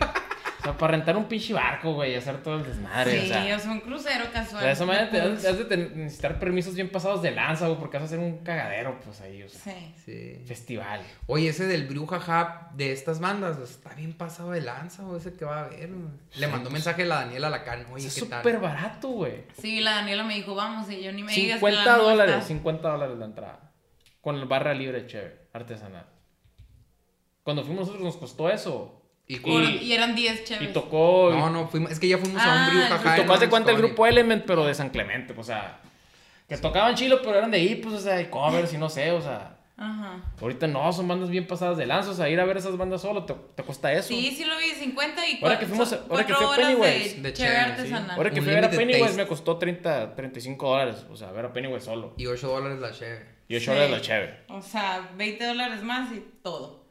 Speaker 3: o sea, para rentar un pinche barco, güey, y hacer todo el desmadre,
Speaker 2: Sí,
Speaker 3: o sea.
Speaker 2: o sea, un crucero
Speaker 3: O
Speaker 2: casual.
Speaker 3: sea, de esa manera te has, has de necesitar permisos bien pasados de lanza, güey, porque vas a hacer un cagadero, pues ahí, o sea.
Speaker 2: Sí.
Speaker 1: Sí.
Speaker 3: Festival.
Speaker 1: Oye, ese del Bruja de estas bandas pues, está bien pasado de lanza, o ese que va a ver. güey. Le mandó mensaje a la Daniela Lacan. Oye,
Speaker 3: es
Speaker 1: ¿qué tal?
Speaker 3: súper barato, güey.
Speaker 2: Sí, la Daniela me dijo, vamos, y yo ni me digas que
Speaker 3: 50
Speaker 2: la no
Speaker 3: dólares,
Speaker 2: está.
Speaker 3: 50 dólares la entrada. Con el barra libre chévere, artesanal. Cuando fuimos nosotros nos costó eso.
Speaker 1: Y, y-
Speaker 2: y eran 10 chéveres.
Speaker 3: Y tocó.
Speaker 1: no, no, fuimos, es que ya fuimos a
Speaker 2: Ah,
Speaker 1: un Bruja
Speaker 2: el-
Speaker 3: y
Speaker 1: en
Speaker 3: tocó de cuenta el grupo Element, pero de San Clemente, pues, o sea. Que tocaban chilo, pero eran de ahí, pues, o sea, y covers y no sé, o sea.
Speaker 2: Ajá.
Speaker 3: Ahorita no, son bandas bien pasadas de lanza, o sea, ir a ver esas bandas solo te, te cuesta eso.
Speaker 2: Sí, sí lo vi, 50 y
Speaker 3: Ahora que fuimos- ahora que fui a Pennywise,
Speaker 2: de,
Speaker 1: de
Speaker 2: chévere
Speaker 1: chévere, sí.
Speaker 2: artesanal.
Speaker 3: Ahora que
Speaker 1: Un
Speaker 3: fui a ver a Pennywise
Speaker 1: taste.
Speaker 3: me costó 30, 35 dólares, o sea, ver a Pennywise solo.
Speaker 1: Y 8 dólares la cheve.
Speaker 3: Y 8
Speaker 2: Sí.
Speaker 3: la chévere.
Speaker 2: O sea, 20 dólares más y todo.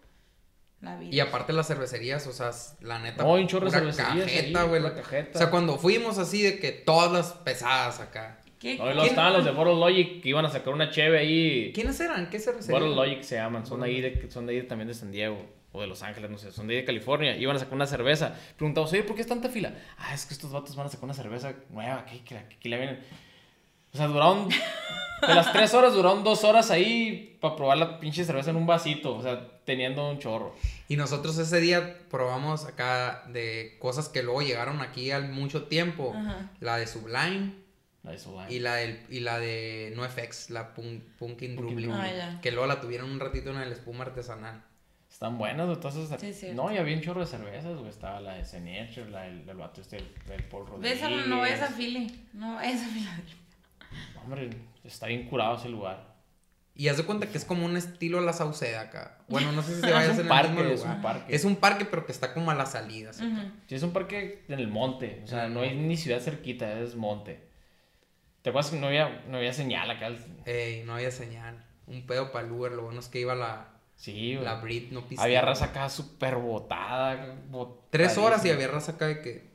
Speaker 2: La vida.
Speaker 1: Y aparte las cervecerías, o sea, la neta.
Speaker 3: No, un chorro
Speaker 1: cajeta, güey.
Speaker 3: pura cajeta.
Speaker 1: O sea, cuando fuimos así de que todas las pesadas acá.
Speaker 2: ¿Qué?
Speaker 3: No, y
Speaker 2: qué-
Speaker 3: estaban los de Bottle Logic que iban a sacar una cheve ahí.
Speaker 1: ¿Quiénes eran? ¿Qué cervecería?
Speaker 3: Bottle Logic se llaman, son de ahí, de, son de ahí también de San Diego. O de Los Ángeles, no sé, son de ahí de California. Iban a sacar una cerveza. Preguntamos, oye, ¿por qué es tanta fila? Ah, es que estos vatos van a sacar una cerveza nueva, que, que, la- que la vienen. O sea, duraron. De las tres horas, duraron dos horas ahí para probar la pinche cerveza en un vasito. O sea, teniendo un chorro.
Speaker 1: Y nosotros ese día probamos acá de cosas que luego llegaron aquí al mucho tiempo.
Speaker 2: Ajá.
Speaker 1: La de Sublime
Speaker 3: La de Sublime.
Speaker 1: y la, del, y la de NoFX, la Punk, Punkin'.
Speaker 2: Ah.
Speaker 1: Que luego la tuvieron un ratito en el espuma artesanal.
Speaker 3: Están buenas, esas-
Speaker 2: Sí, cierto.
Speaker 3: No, y había un chorro de cervezas, güey. Estaba la de Senior, la del, del vato este, el, del Paul Rodríguez.
Speaker 2: Ves a, no vayas a Philly. No vayas a Filadelfia.
Speaker 3: Hombre, está bien curado ese lugar.
Speaker 1: Y haz de cuenta que es como un estilo la Sauceda acá. Bueno, no sé si se <laughs> vaya a hacer
Speaker 3: un
Speaker 1: en el
Speaker 3: parque, es
Speaker 1: lugar.
Speaker 3: un parque.
Speaker 1: Es un parque, pero que está como a las salidas.
Speaker 3: Sí, es un parque en el monte. O sea, no hay ni ciudad cerquita, es monte. ¿Te acuerdas que no había, no había señal acá?
Speaker 1: Ey, no había señal. Un pedo para el Uber. Lo bueno es que iba la,
Speaker 3: Sí, güey.
Speaker 1: la Brit, no pisteaba.
Speaker 3: Había raza acá súper botada.
Speaker 1: Tres horas y había raza acá de que.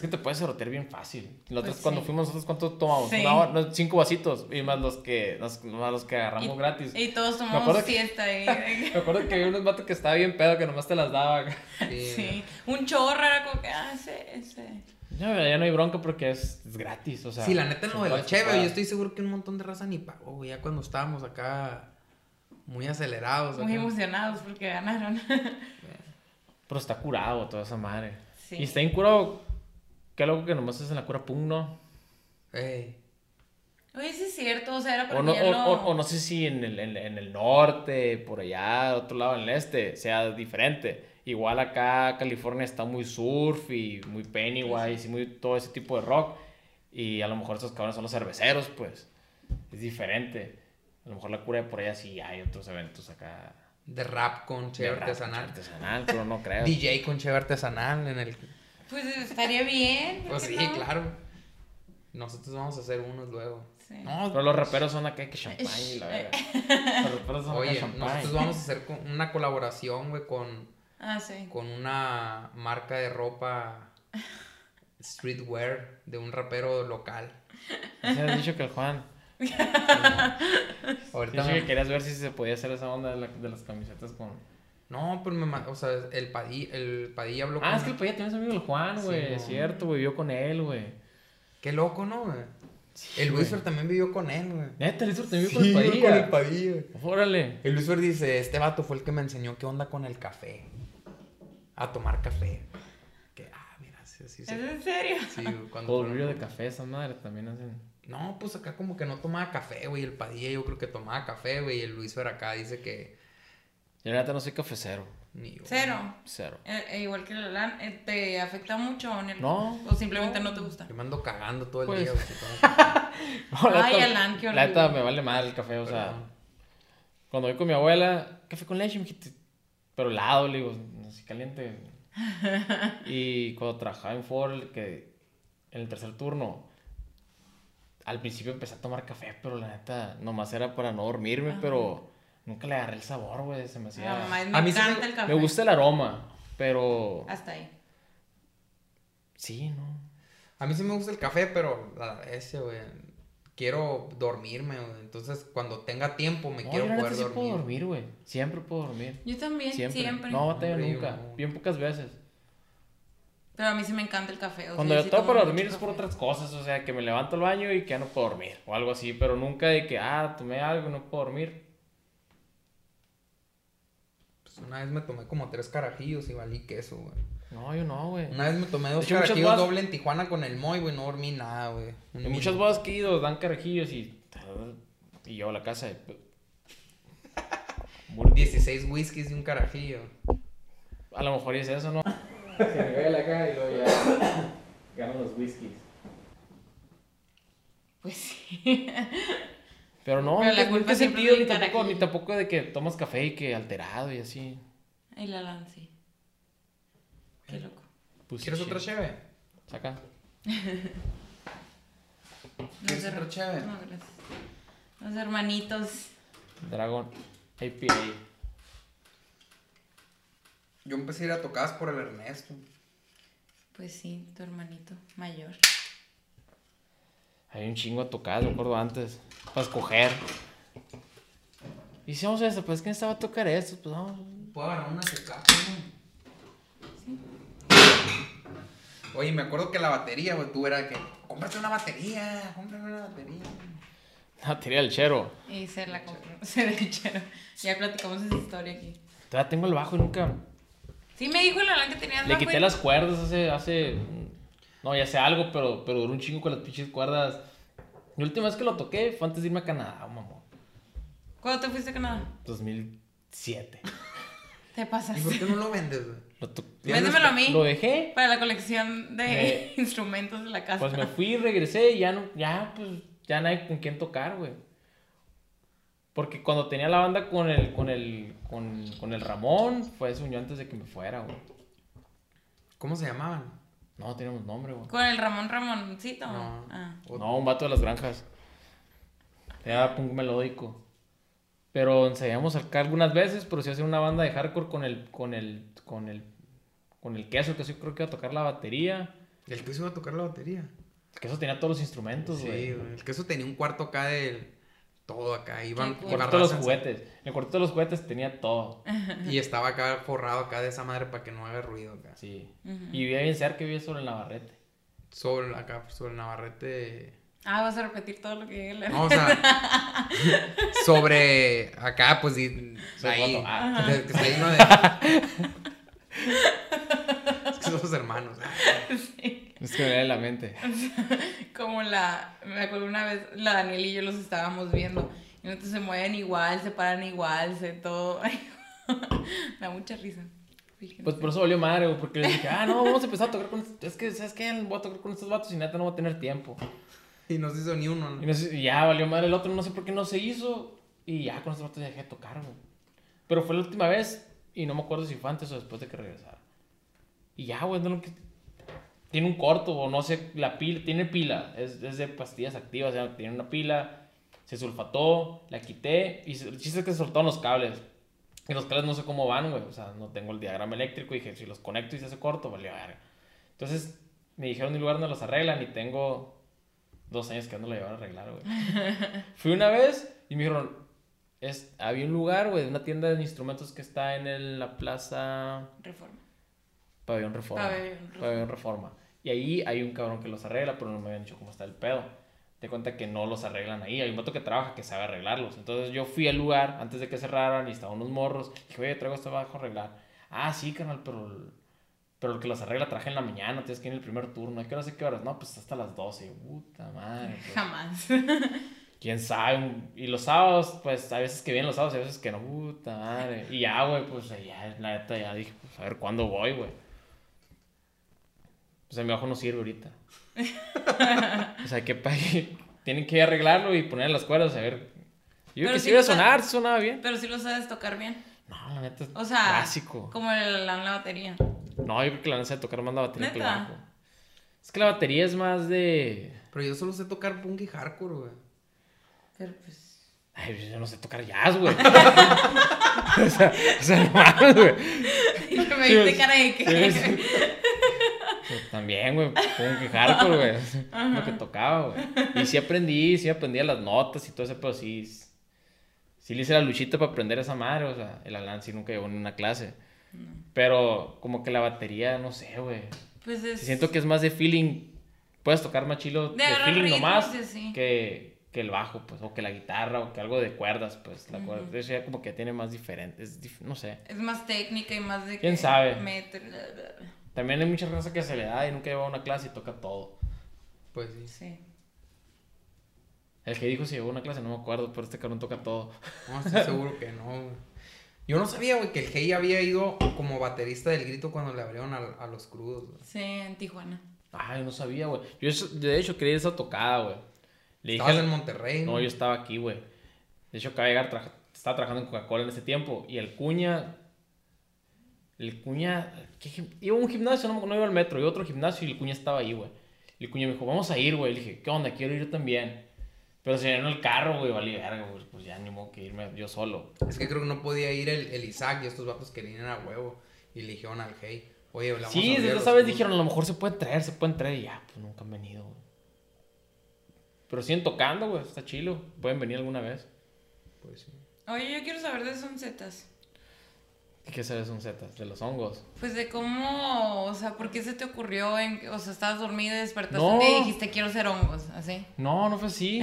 Speaker 3: Es que te puedes sortear bien fácil. Nosotros
Speaker 2: Pues
Speaker 3: cuando
Speaker 2: sí.
Speaker 3: fuimos, nosotros cuánto tomamos?
Speaker 2: Sí.
Speaker 3: Una hora, no, cinco vasitos. Y más los que, los, más los que agarramos
Speaker 2: Y-
Speaker 3: gratis.
Speaker 2: Y todos tomamos
Speaker 3: que-
Speaker 2: siesta ahí. <laughs>
Speaker 3: Me acuerdo que había unos vatos que estaba bien pedo que nomás te las daba. <laughs>
Speaker 1: Sí.
Speaker 2: sí. Un chorro era como que, ah, ese, ese.
Speaker 3: Ya, ya no hay bronca porque es, es gratis. O sea,
Speaker 1: Sí, la neta
Speaker 3: son
Speaker 1: de la cheve, yo estoy seguro que un montón de raza ni pagó, güey, ya cuando estábamos acá muy acelerados.
Speaker 2: Muy
Speaker 1: acá.
Speaker 2: emocionados porque ganaron. <laughs>
Speaker 3: Pero está curado toda esa madre.
Speaker 2: Sí.
Speaker 3: Y está bien Que algo que nomás es en la cura punk, ¿no?
Speaker 1: Ey.
Speaker 2: Oye, sí es cierto, o sea, era
Speaker 3: O
Speaker 2: porque
Speaker 3: no, o, o- o no sé si en el, en, en el norte, por allá, otro lado, en el este, sea diferente. Igual acá California está muy surf y muy Pennywise y muy todo ese tipo de rock. Y a lo mejor estos cabrones son los cerveceros, pues. Es diferente. A lo mejor la cura de por allá sí hay otros eventos acá.
Speaker 1: De rap con cheve
Speaker 3: de rap,
Speaker 1: artesanal.
Speaker 3: Artesanal, pero no <laughs> creo.
Speaker 1: DJ con cheve artesanal en el.
Speaker 2: Pues estaría bien. ¿por
Speaker 1: Pues sí,
Speaker 2: no?
Speaker 1: claro. Nosotros vamos a hacer unos luego.
Speaker 2: Sí.
Speaker 1: No,
Speaker 3: Pero los raperos son acá que champán y la verga. Los raperos son
Speaker 1: oye, nosotros vamos a hacer una colaboración, güey, con,
Speaker 2: Ah, sí.
Speaker 1: con una marca de ropa streetwear de un rapero local.
Speaker 3: Sí, has dicho que el Juan.
Speaker 1: Ahorita
Speaker 3: Dicho
Speaker 1: me-
Speaker 3: que querías ver si se podía hacer esa onda de, la- de las camisetas con.
Speaker 1: No, pero me o sea, el Padilla, el Padilla habló
Speaker 3: Ah,
Speaker 1: con-
Speaker 3: es que el Padilla tiene amigo el Juan,
Speaker 1: Sí,
Speaker 3: güey. es cierto, güey. Vivió con él, güey.
Speaker 1: Qué loco, ¿no, güey? el Luisfer también vivió con él, güey.
Speaker 3: Neta, el también vivió
Speaker 1: Sí,
Speaker 3: con el Padilla.
Speaker 1: con el Padilla.
Speaker 3: Órale.
Speaker 1: El Luisfer dice, este vato fue el que me enseñó qué onda con el café. A tomar café. Que, ah, mira, sí, sí,
Speaker 2: ¿Es
Speaker 1: sí.
Speaker 2: en serio?
Speaker 1: Sí, cuando fueron-
Speaker 3: de café, esa madre también hacen.
Speaker 1: No, pues acá como que no tomaba café, güey. El Padilla yo creo que tomaba café, güey. Y el Luisfer acá dice que
Speaker 3: Yo, la neta, no soy cafecero.
Speaker 1: ni yo.
Speaker 2: Cero.
Speaker 3: Cero.
Speaker 2: Eh, eh, igual que el Alan, eh, ¿te afecta mucho o, en el-
Speaker 3: No.
Speaker 2: o simplemente no te gusta?
Speaker 1: Yo me ando cagando todo el
Speaker 3: Pues-
Speaker 1: día. <laughs>
Speaker 3: No, la
Speaker 2: Ay, Alan, qué
Speaker 3: La neta,
Speaker 2: horrible.
Speaker 3: me vale mal el café, o sea. Cuando voy con mi abuela, café con leche, mijito. Pero helado, le digo, así caliente. <laughs> y cuando trabajaba en Ford, que en el tercer turno, al principio empecé a tomar café, pero la neta, nomás era para no dormirme,
Speaker 2: Ajá.
Speaker 3: pero nunca le agarré el sabor, güey, se me hacía...
Speaker 2: No, mames,
Speaker 1: A
Speaker 2: me
Speaker 1: mí sí
Speaker 2: encanta
Speaker 1: me-
Speaker 2: el café.
Speaker 3: me gusta el aroma, pero...
Speaker 2: Hasta ahí.
Speaker 3: Sí, ¿no?
Speaker 1: A mí sí me gusta el café, pero la- ese, güey. Quiero dormirme, güey. Entonces, cuando tenga tiempo, me
Speaker 3: No,
Speaker 1: quiero poder
Speaker 3: sí
Speaker 1: dormir.
Speaker 3: puedo dormir, güey. Siempre puedo dormir.
Speaker 2: Yo también,
Speaker 3: Siempre.
Speaker 2: siempre.
Speaker 3: No
Speaker 1: Hombre,
Speaker 3: nunca.
Speaker 1: yo-
Speaker 3: Bien pocas veces.
Speaker 2: Pero a mí sí me encanta el café. o
Speaker 3: Cuando
Speaker 2: sea,
Speaker 3: yo
Speaker 2: sí
Speaker 3: tengo
Speaker 2: tomo
Speaker 3: para dormir es por
Speaker 2: café.
Speaker 3: otras cosas, o sea, que me levanto al baño y que ya no puedo dormir, o algo así, pero nunca de que, ah, tomé algo y no puedo dormir.
Speaker 1: Pues una vez me tomé como tres carajillos y valí queso, güey.
Speaker 3: No, yo no, güey.
Speaker 1: Una vez me tomé dos
Speaker 3: hecho,
Speaker 1: carajillos
Speaker 3: bodas-
Speaker 1: doble en Tijuana con el Moy, güey. No dormí nada, güey.
Speaker 3: En muchas bodas que he ido dan carajillos y. Y yo a la casa de.
Speaker 1: 16 whiskies y un carajillo.
Speaker 3: A lo mejor es eso, ¿no? Se me cae la cara y luego ya. <coughs> Ganan los whiskies.
Speaker 2: Pues sí. <laughs>
Speaker 3: Pero no,
Speaker 2: Pero la
Speaker 3: nunca-
Speaker 2: culpa siempre
Speaker 3: sentido ni tampoco, ni tampoco de que tomas café y que alterado y así.
Speaker 2: El Alan, sí. Qué loco.
Speaker 3: Pues,
Speaker 1: ¿Quieres otra cheve?
Speaker 3: Saca. <laughs>
Speaker 2: No
Speaker 1: ¿Quieres otra cheve?
Speaker 2: No, gracias. Los hermanitos.
Speaker 3: Dragon APA.
Speaker 1: Yo empecé a ir a tocadas por el Ernesto.
Speaker 2: Pues sí, tu hermanito mayor.
Speaker 3: Hay un chingo de tocadas, me acuerdo antes. Para escoger. Y si vamos a eso, pues ¿quién estaba a tocar esto? Pues vamos.
Speaker 1: ¿Puedo agarrar una teclado, Oye, me acuerdo que la batería, güey, tú era que, cómprate una batería, cómprate una batería.
Speaker 3: La <laughs> batería del chero.
Speaker 2: Y se la compró. <laughs> Se la echaron. Ya platicamos esa historia aquí.
Speaker 3: Todavía tengo el bajo y nunca.
Speaker 2: Sí, me dijo el Alan que tenías
Speaker 3: Le
Speaker 2: bajo
Speaker 3: quité
Speaker 2: y-
Speaker 3: las cuerdas hace. hace no, ya sé algo, pero, pero duró un chingo con las pinches cuerdas. La última vez que lo toqué fue antes de irme a Canadá, mamón.
Speaker 2: ¿Cuándo te fuiste a Canadá?
Speaker 3: 2007. <laughs>
Speaker 2: Te
Speaker 1: ¿Y por
Speaker 2: pasaste.
Speaker 1: qué no lo vendes, güey?
Speaker 3: Lo, to-
Speaker 2: Véndemelo a mí.
Speaker 3: lo dejé.
Speaker 2: Para la colección de
Speaker 3: Me- <laughs>
Speaker 2: instrumentos de la casa.
Speaker 3: Pues me fui y regresé y ya no, ya pues, ya no hay con quién tocar, güey. Porque cuando tenía la banda con el, con el, con, con el Ramón, fue eso antes de que me fuera, güey.
Speaker 1: ¿Cómo se llamaban?
Speaker 3: No teníamos nombre, güey.
Speaker 2: Con el Ramón Ramoncito.
Speaker 1: No.
Speaker 2: Ah.
Speaker 3: No, un vato de las granjas. Era punk melódico. Pero ensayamos acá algunas veces, pero sí hacía una banda de hardcore con el, con el, con el, con el queso, que sí creo que iba a tocar la batería.
Speaker 1: El queso iba a tocar la batería.
Speaker 3: El queso tenía todos los instrumentos,
Speaker 1: Sí,
Speaker 3: güey.
Speaker 1: güey. El queso tenía un cuarto acá de todo acá. Iban
Speaker 2: cool.
Speaker 3: de los juguetes. El cuarto de los juguetes tenía todo.
Speaker 1: Y estaba acá forrado acá de esa madre para que no haga ruido acá.
Speaker 3: Sí. Y vivía bien cerca, vivía sobre el Navarrete.
Speaker 1: Sobre acá, sobre el Navarrete.
Speaker 2: Ah, vas a repetir todo lo que dije.
Speaker 1: No, o sea, <laughs> sobre acá, pues, y, ahí.
Speaker 3: Ah.
Speaker 1: de- que está lleno de... <laughs> Es que Los hermanos.
Speaker 3: Es que me viene la mente. <laughs>
Speaker 2: Como la, me acuerdo una vez, la Daniel y yo los estábamos viendo. Y entonces se mueven igual, se paran igual, se todo. <laughs> Me da mucha risa. Fíjense.
Speaker 3: Pues por eso valió madre, porque le dije, ah, no, vamos a empezar a tocar con estos... Es que, ¿sabes qué? Voy a tocar con estos vatos y neta no voy a tener tiempo.
Speaker 1: Y no se hizo ni uno. ¿no?
Speaker 3: Y, no y ya valió madre el otro, no sé por qué no se hizo. Y ya con estos vatos ya dejé de tocar, güey. Pero fue la última vez y no me acuerdo si fue antes o después de que regresara. Y ya, güey, no lo que... Tiene un corto o no sé, la pila, tiene pila, es, es de pastillas activas, o sea, tiene una pila, se sulfató, la quité y el chiste es que se soltaron los cables. Y los cables no sé cómo van, güey, o sea, no tengo el diagrama eléctrico y dije, si los conecto y se hace corto, valió verga. Entonces me dijeron el lugar donde los arreglan y tengo dos años que no lo llevar a arreglar, güey. <laughs> Fui una vez y me dijeron, es, había un lugar, güey, una tienda de instrumentos que está en el- la plaza
Speaker 2: Reforma.
Speaker 3: Pabellón Reforma.
Speaker 2: Pabellón Reforma.
Speaker 3: Pabellón Reforma. Y ahí hay un cabrón que los arregla, pero no me habían dicho cómo está el pedo. Te cuenta que no los arreglan ahí. Hay un vato que trabaja que sabe arreglarlos. Entonces yo fui al lugar antes de que cerraran y estaban unos morros. Dije, oye, traigo esto abajo a arreglar. Ah, sí, carnal, pero el, pero el que los arregla traje en la mañana. Tienes que ir en el primer turno. ¿A qué hora sé qué horas? No, pues hasta las 12. Puta madre. pues. <laughs>
Speaker 2: Jamás. <laughs>
Speaker 3: quién sabe. Y los sábados, pues a veces que vienen los sábados y a veces que no, puta madre. Y ya, güey, pues ya, la neta, ya dije, pues a ver cuándo voy, güey. O sea, mi ojo no sirve ahorita. <laughs> o sea, que pa- tienen que arreglarlo y poner las cuerdas, a ver. Yo
Speaker 2: Pero
Speaker 3: que
Speaker 2: sí
Speaker 3: sí iba a sonar, sonaba bien.
Speaker 2: Pero sí lo sabes tocar bien.
Speaker 3: No, la neta es
Speaker 2: O sea,
Speaker 3: básico.
Speaker 2: como el, la, la batería.
Speaker 3: No, yo creo que la neta de tocar más la batería que el
Speaker 2: ¿Neta?
Speaker 3: bajo. Es que la batería es más de.
Speaker 1: Pero yo solo sé tocar punk y hardcore, güey.
Speaker 2: Pero pues.
Speaker 3: Ay, yo no sé tocar jazz, güey. <laughs> <laughs> o sea, o sea, no mames, güey.
Speaker 2: me
Speaker 3: Sí,
Speaker 2: diste
Speaker 3: sí,
Speaker 2: cara de que.
Speaker 3: Sí, sí. Pues también, güey, como que hardcore, güey. <laughs> Lo que tocaba, güey. Y sí aprendí, sí aprendí las notas y todo eso, pero sí. Sí le hice la luchita para aprender esa madre, o sea, el Alan sí nunca llevó en una clase. Pero como que la batería, no sé, güey.
Speaker 2: Pues es.
Speaker 3: Siento que es más de feeling. Puedes tocar más chilo
Speaker 2: De
Speaker 3: de, feeling
Speaker 2: ritmos
Speaker 3: nomás
Speaker 2: y así.
Speaker 3: que, que el bajo, pues, o que la guitarra, o que algo de cuerdas, pues, la cuerda. Eso ya como que tiene más diferente, es dif- no sé.
Speaker 2: Es más técnica y más de.
Speaker 3: ¿Quién
Speaker 2: que
Speaker 3: sabe?
Speaker 2: meter- bla, bla, bla.
Speaker 3: También hay mucha raza que se le da y nunca lleva una clase y toca todo.
Speaker 1: Pues sí.
Speaker 2: Sí.
Speaker 3: El que dijo si llevó una clase no me acuerdo, pero este cabrón toca todo.
Speaker 1: No, estoy <laughs> seguro que no, güey. Yo no sabía, güey, que el Hey había ido como baterista del grito cuando le abrieron a, a los crudos, güey.
Speaker 2: Sí, en Tijuana.
Speaker 3: Ay, no sabía, güey. Yo de hecho quería ir a esa tocada, güey. Le dije,
Speaker 1: Estabas
Speaker 3: al-
Speaker 1: en Monterrey,
Speaker 3: No, yo estaba aquí, güey. De hecho, acabé de llegar, estaba trabajando en Coca-Cola en ese tiempo. Y el cuña. El cuña. ¿qué gim- iba a un gimnasio, no, no iba al metro, iba a otro gimnasio y el cuña estaba ahí, güey. El cuña me dijo, vamos a ir, güey. Le dije, ¿qué onda? Quiero ir también. Pero se llenó el carro, güey, valí verga, güey. Pues ya ni modo que irme yo solo.
Speaker 1: Es que creo que no podía ir el, el Isaac y estos vatos querían ir a huevo. Y le dijeron al Hey, oye, a
Speaker 3: Sí, desde esa vez dijeron, a lo mejor se pueden traer, se pueden traer. Y ya, pues nunca han venido, güey. Pero siguen tocando, güey. Está chilo. Pueden venir alguna vez.
Speaker 1: Pues sí.
Speaker 2: Oye, yo quiero saber de Soncetas.
Speaker 3: ¿Qué sabes un zetas? De los hongos.
Speaker 2: Pues de cómo, o sea, ¿por qué se te ocurrió en, o sea, estabas dormida y despertaste
Speaker 3: No.
Speaker 2: y dijiste quiero ser hongos, así?
Speaker 3: No, no fue así.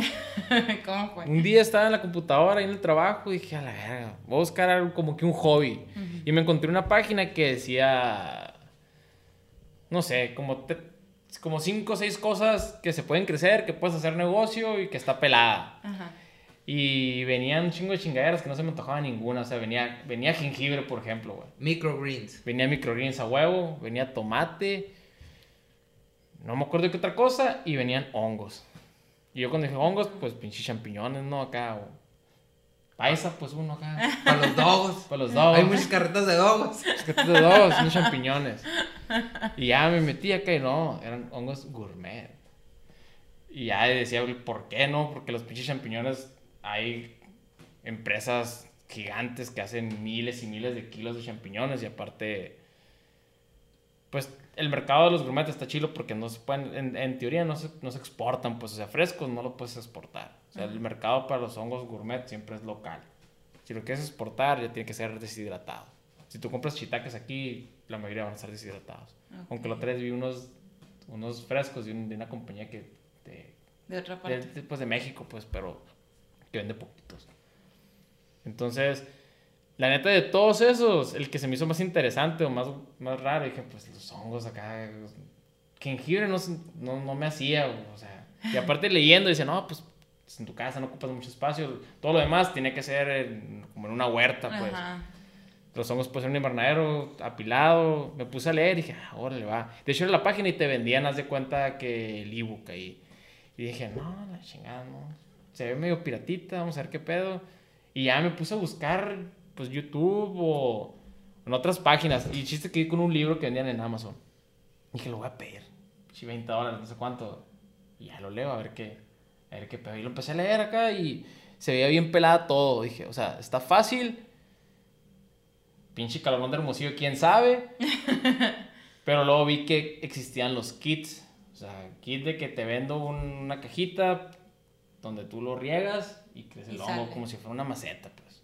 Speaker 3: <laughs>
Speaker 2: ¿Cómo fue?
Speaker 3: Un día estaba en la computadora ahí en el trabajo y dije, a la verga, voy a buscar algo como que un hobby. Y me encontré una página que decía, no sé, como, te- como cinco o seis cosas que se pueden crecer, que puedes hacer negocio y que está pelada.
Speaker 2: Ajá.
Speaker 3: Y venían un chingo de chingaderas que no se me antojaba ninguna. O sea, venía, venía jengibre, por ejemplo, güey.
Speaker 1: Microgreens.
Speaker 3: Venía microgreens a huevo, venía tomate, no me acuerdo de qué otra cosa, y venían hongos. Y yo cuando dije hongos, pues pinches champiñones, ¿no? Acá, o paisa, pues uno acá. <laughs>
Speaker 1: Para los dogos.
Speaker 3: Para los dos.
Speaker 1: Hay muchas carretas de dogos.
Speaker 3: Que de dos, unos champiñones. Y ya me metí acá y no, eran hongos gourmet. Y ya decía, ¿por qué no? Porque los pinches champiñones, hay empresas gigantes que hacen miles y miles de kilos de champiñones y aparte, pues el mercado de los gourmet está chido porque no se pueden, en, en teoría no se, no se exportan, pues o sea, frescos no lo puedes exportar. O sea, el mercado para los hongos gourmet siempre es local. Si lo quieres exportar, ya tiene que ser deshidratado. Si tú compras shiitakes aquí, la mayoría van a estar deshidratados. Aunque lo tres vi unos, unos frescos de, un- de una compañía que de,
Speaker 2: De otra parte.
Speaker 3: de- pues de México, pues, pero que vende poquitos. Entonces, La neta de todos esos, el que se me hizo más interesante o más, más raro, dije, pues los hongos acá, jengibre no, no, no me hacía, o sea, y aparte leyendo, dice, no, pues en tu casa no ocupas mucho espacio, todo lo demás tiene que ser en- como en una huerta, pues.
Speaker 2: Ajá.
Speaker 3: Los hongos pues en un invernadero apilado, me puse a leer y dije, ah, órale, va. De hecho, era la página y te vendían, haz de cuenta que el ebook ahí. Y dije, no, la chingada, no. Se ve medio piratita, vamos a ver qué pedo. Y ya me puse a buscar, pues, YouTube o en otras páginas. Y chiste que con un libro que vendían en Amazon. dije, lo voy a pedir. Sí, 20 dólares, no sé cuánto. Y ya lo leo, a ver qué, a ver qué pedo. Y lo empecé a leer acá y se veía bien pelada todo. Dije, o sea, está fácil. Pinche calorón de hermosillo, quién sabe. <laughs> Pero luego vi que existían los kits. O sea, kit de que te vendo un- una cajita donde tú lo riegas y crece el
Speaker 2: Y
Speaker 3: hongo
Speaker 2: sale.
Speaker 3: como si fuera una maceta, pues.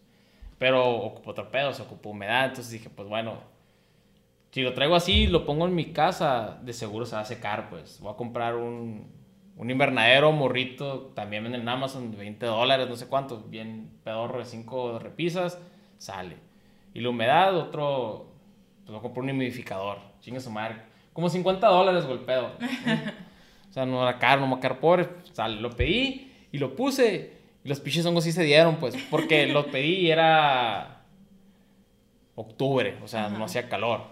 Speaker 3: Pero ocupó otro pedo, se ocupó humedad. Entonces dije, pues bueno, si lo traigo así, lo pongo en mi casa, de seguro se va a secar, pues. Voy a comprar un, un invernadero morrito, también venden en Amazon, de 20 dólares, no sé cuánto, bien pedorro de 5 repisas, sale. Y la humedad, otro, pues voy a comprar un humidificador, chingue su madre. Como 50 dólares, güey, el pedo. <laughs> o sea, no era caro, no me va a quedar pobre, sale. Lo pedí y lo puse, y los pinches hongos sí se dieron, pues, porque <laughs> lo pedí y era octubre, o sea, no hacía calor.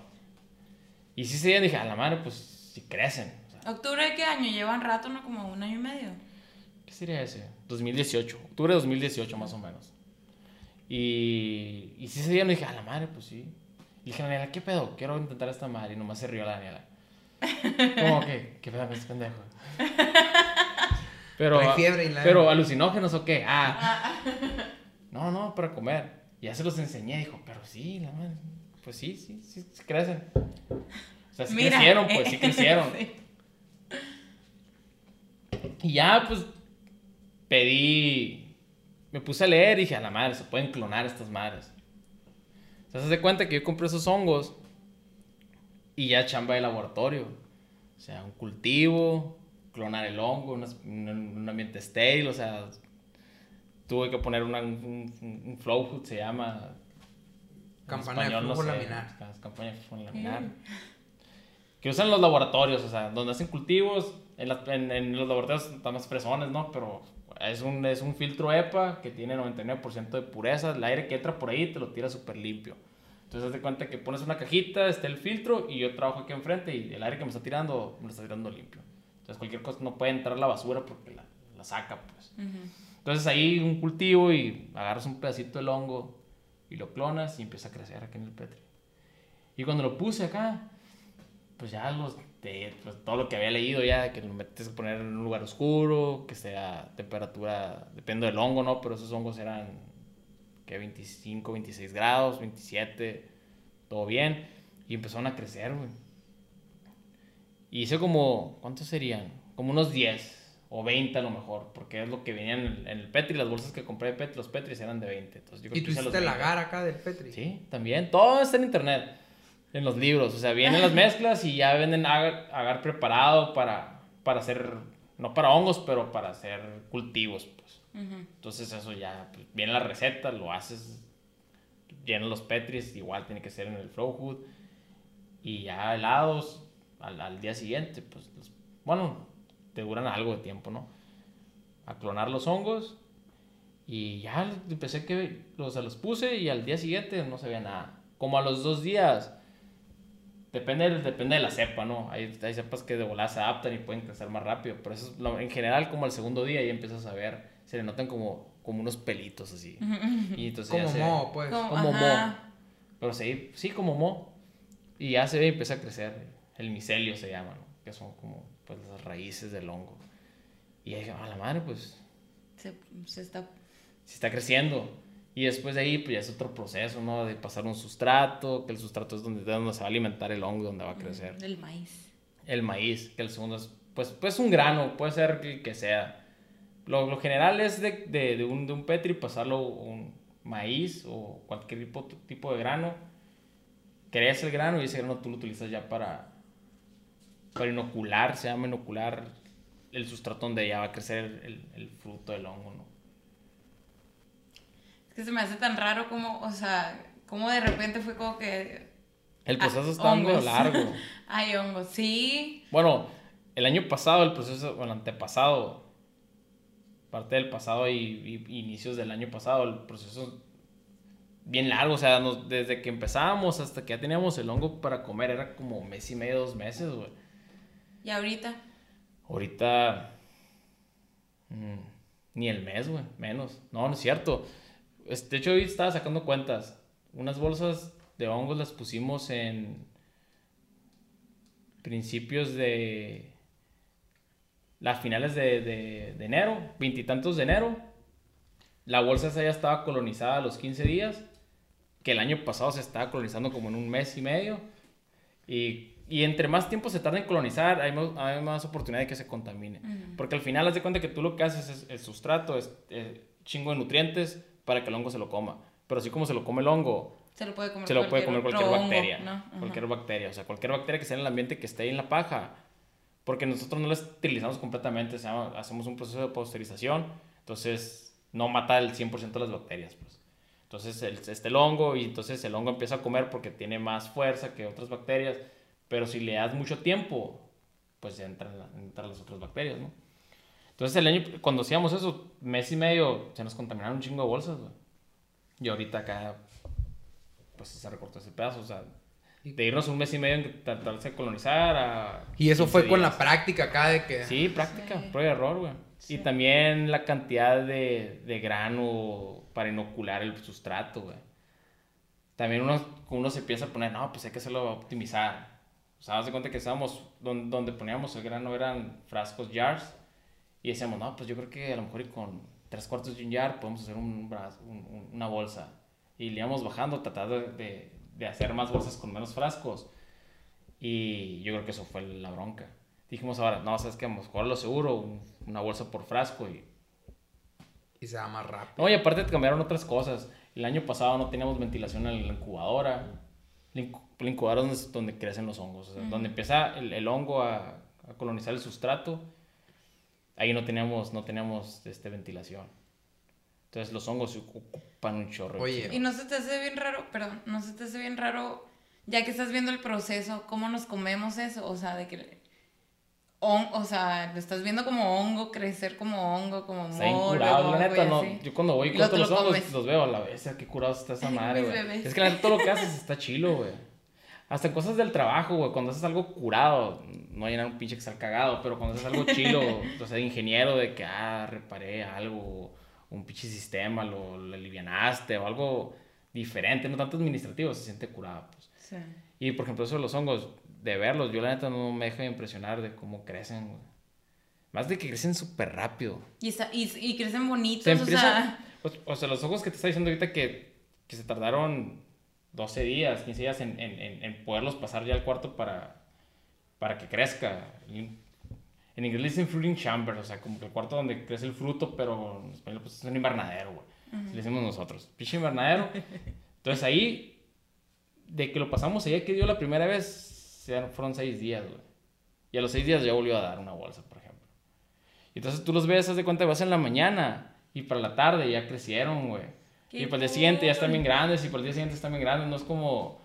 Speaker 3: Y sí se dieron, dije, a la madre, pues, si crecen. O sea,
Speaker 2: ¿Octubre de qué año? Llevan rato, ¿no? Como un año y medio.
Speaker 3: ¿Qué sería ese? 2018, octubre de 2018 más o menos. Y, y sí se dieron, dije, a la madre, pues sí. Y dije, Daniela, ¿qué pedo? Quiero intentar esta madre. Y nomás se rió la Daniela. <laughs> ¿Cómo que? ¿Qué pedo, este pendejo? <laughs> Pero,
Speaker 1: Trae fiebre y la-
Speaker 3: pero alucinógenos o qué? Ah. <laughs> No, no, para comer. Y ya se los enseñé, dijo, pero sí, la madre. Pues sí, sí, sí, sí crecen. O sea, sí
Speaker 2: Mira.
Speaker 3: crecieron, pues sí <laughs> crecieron.
Speaker 2: Sí.
Speaker 3: Y ya, pues, pedí, me puse a leer y dije, a la madre, se pueden clonar estas madres. O sea, se hace cuenta que yo compré esos hongos y ya chamba de laboratorio. O sea, un cultivo, clonar el hongo, unas- un, un ambiente estéril, o sea, tuve que poner una- un, un- un flow hood, se llama. En
Speaker 1: Campana de
Speaker 3: español, no
Speaker 1: flujo
Speaker 3: sé,
Speaker 1: laminar.
Speaker 3: ca- Campaña de flujo laminar. Que usan los laboratorios, o sea, donde hacen cultivos, en, en- en los laboratorios están más fresones, ¿no? Pero es un, es un filtro EPA que tiene 99% de pureza. El aire que entra por ahí te lo tira súper limpio. Entonces, haz de cuenta que pones una cajita, está el filtro y yo trabajo aquí enfrente y el aire que me está tirando, me lo está tirando limpio. Entonces, cualquier cosa no puede entrar la basura porque la, la saca, pues.
Speaker 2: Ujú.
Speaker 3: Entonces, ahí un cultivo y agarras un pedacito del hongo y lo clonas y empieza a crecer aquí en el petri. Y cuando lo puse acá, pues ya los de pues, todo lo que había leído ya, que lo metes a poner en un lugar oscuro, que sea temperatura, depende del hongo, ¿no? Pero esos hongos eran que 25, 26 grados, 27, todo bien. Y empezaron a crecer, güey. Y hice como, ¿cuántos serían? Como unos 10 o 20 a lo mejor, porque es lo que venían en el, Petri, las bolsas que compré de Petri, los Petris eran de 20. Entonces, yo creo
Speaker 1: Y tú hiciste el
Speaker 3: 20.
Speaker 1: agar acá del Petri.
Speaker 3: Sí, también. Todo está en internet. En los libros. O sea, vienen las <laughs> mezclas y ya venden agar, agar preparado para, para hacer, no para hongos, pero para hacer cultivos, pues. Entonces eso ya, pues, viene la receta, lo haces, llenas los petris, igual tiene que ser en el flow hood. Y ya helados al, al día siguiente, pues, los- bueno, te duran algo de tiempo, ¿no? A clonar los hongos. Y ya empecé que los, se los puse y al día siguiente no se veía nada. Como a los dos días. Depende, depende de la cepa, ¿no? Hay, hay cepas que de volada se adaptan y pueden crecer más rápido. Pero eso es lo- en general, como al segundo día ya empiezas a ver, se le notan como, como unos pelitos así. <laughs> Y entonces ya
Speaker 1: Como
Speaker 3: se-
Speaker 1: moho, pues.
Speaker 2: Como-
Speaker 3: como
Speaker 2: ajá.
Speaker 3: mo. Pero sí, sí, como mo. Y ya se ve y empieza a crecer. El micelio se llama, ¿no? Que son como pues, las raíces del hongo. Y dije, a la madre, pues
Speaker 2: Se, se está.
Speaker 3: si está creciendo. Y después de ahí, pues ya es otro proceso, ¿no? De pasar un sustrato, que el sustrato es donde, de donde se va a alimentar el hongo, donde va a crecer.
Speaker 2: Del maíz.
Speaker 3: El maíz, que el segundo es, pues, pues un grano, puede ser el que sea. Lo, lo general es de, de, de un, de un petri pasarlo a un maíz o cualquier tipo, tipo de grano. Crece el grano y ese grano tú lo utilizas ya para, para inocular, se llama inocular el sustrato donde ya va a crecer el, el fruto del hongo, ¿no?
Speaker 2: Es que se me hace tan raro como, o sea, Como de repente fue como que.
Speaker 3: El
Speaker 2: ah,
Speaker 3: proceso está medio
Speaker 2: hongos.
Speaker 3: largo. <laughs>
Speaker 2: Hay hongos, sí.
Speaker 3: Bueno, el año pasado, el proceso, bueno, antepasado, parte del pasado y, y- inicios del año pasado, el proceso bien largo, o sea, nos- desde que empezábamos hasta que ya teníamos el hongo para comer, era como mes y medio, dos meses, güey.
Speaker 2: Y ahorita.
Speaker 3: Ahorita, mm, ni el mes, güey, menos. No, no es cierto. Es- De hecho, hoy estaba sacando cuentas. Unas bolsas de hongos las pusimos en principios de... Las finales de, de, de enero, veintitantos de enero. La bolsa esa ya estaba colonizada a los 15 días, que el año pasado se estaba colonizando como en un mes y medio. Y, y entre más tiempo se tarda en colonizar, hay más, hay más oportunidad de que se contamine. Porque al final, haz de cuenta que tú lo que haces es el sustrato, es eh, chingo de nutrientes para que el hongo se lo coma. Pero así como se lo come el hongo,
Speaker 2: Se lo puede comer
Speaker 3: se lo puede comer cualquier
Speaker 2: hongo,
Speaker 3: bacteria.
Speaker 2: ¿no? Ajá.
Speaker 3: Cualquier bacteria. O sea, cualquier bacteria que esté en el ambiente que esté ahí en la paja. Porque nosotros no la esterilizamos completamente. se llama- hacemos un proceso de pasteurización. Entonces, no mata el 100% de las bacterias. Pues. Entonces, el, este el hongo. Y entonces el hongo empieza a comer porque tiene más fuerza que otras bacterias. Pero si le das mucho tiempo, pues ya entran, la- entran las otras bacterias, ¿no? Entonces, el año, cuando hacíamos eso, mes y medio, se nos contaminaron un chingo de bolsas, güey. Y ahorita acá, pues se recortó ese pedazo, o sea, de irnos un mes y medio en tratarse de colonizar a...
Speaker 1: Y eso
Speaker 3: 15
Speaker 1: fue con la
Speaker 3: días.
Speaker 1: práctica acá de que.
Speaker 3: Sí, práctica,
Speaker 2: Sí.
Speaker 3: prueba y error, güey.
Speaker 2: Sí.
Speaker 3: Y también la cantidad de, de grano para inocular el sustrato, güey. También uno, uno se empieza a poner, no, pues hay que hacerlo optimizar. O sea, haz de cuenta que estábamos, donde, donde poníamos el grano eran frascos jars. Y decíamos, no, pues yo creo que a lo mejor con tres cuartos de un jar podemos hacer un bra- un- un- una bolsa. Y le íbamos bajando, tratando de, de, hacer más bolsas con menos frascos. Y yo creo que eso fue la bronca. Dijimos ahora, no, sabes que vamos a jugar lo seguro, un- una bolsa por frasco. Y...
Speaker 1: Y se va más rápido.
Speaker 3: No, y aparte cambiaron otras cosas. El año pasado no teníamos ventilación en la incubadora. La, la incubadora es donde, donde crecen los hongos. O sea, donde empieza el, el hongo a, a colonizar el sustrato. Ahí no teníamos, no teníamos este, ventilación. Entonces los hongos ocupan un chorro.
Speaker 1: Oye.
Speaker 2: Y no se te hace bien raro, perdón, no se te hace bien raro, ya que estás viendo el proceso, cómo nos comemos eso, o sea, de que, o sea, lo estás viendo como hongo, crecer como hongo, como
Speaker 3: Está
Speaker 2: moro,
Speaker 3: la
Speaker 2: y
Speaker 3: neta, no.
Speaker 2: así.
Speaker 3: Yo cuando voy y corto los
Speaker 2: lo
Speaker 3: hongos, los veo a la vez, qué curado está esa <laughs> madre, güey. Es que la neta todo lo que haces está chilo, güey. Hasta en cosas del trabajo, güey, cuando haces algo curado, no hay nada un pinche que estar cagado, pero cuando haces algo chilo, <laughs> o sea, de ingeniero, de que, ah, reparé algo, un pinche sistema, lo, lo alivianaste, o algo diferente, no tanto administrativo, se siente curado, pues.
Speaker 2: Sí.
Speaker 3: Y, por ejemplo, eso de los hongos, de verlos, yo la neta no me dejo de impresionar de cómo crecen, güey. Más de que crecen súper rápido.
Speaker 2: Y, está- y, y crecen bonitos,
Speaker 3: Se
Speaker 2: o
Speaker 3: empieza,
Speaker 2: sea,
Speaker 3: o, o sea, los ojos que te está diciendo ahorita que, que se tardaron 12 días, 15 días en, en, en, en poderlos pasar ya al cuarto para, para que crezca. En inglés dicen fruiting chamber, o sea, como que el cuarto donde crece el fruto, pero en español pues es un invernadero, güey. Le decimos nosotros, pinche invernadero. <laughs> Entonces ahí, de que lo pasamos allá que dio la primera vez, fueron 6 días, güey. Y a los 6 días ya volvió a dar una bolsa, por ejemplo. Y entonces tú los ves, haz de cuenta, vas en la mañana y para la tarde ya crecieron, güey. Y para el día siguiente ya están bien grandes y para el día siguiente están bien grandes. No es como,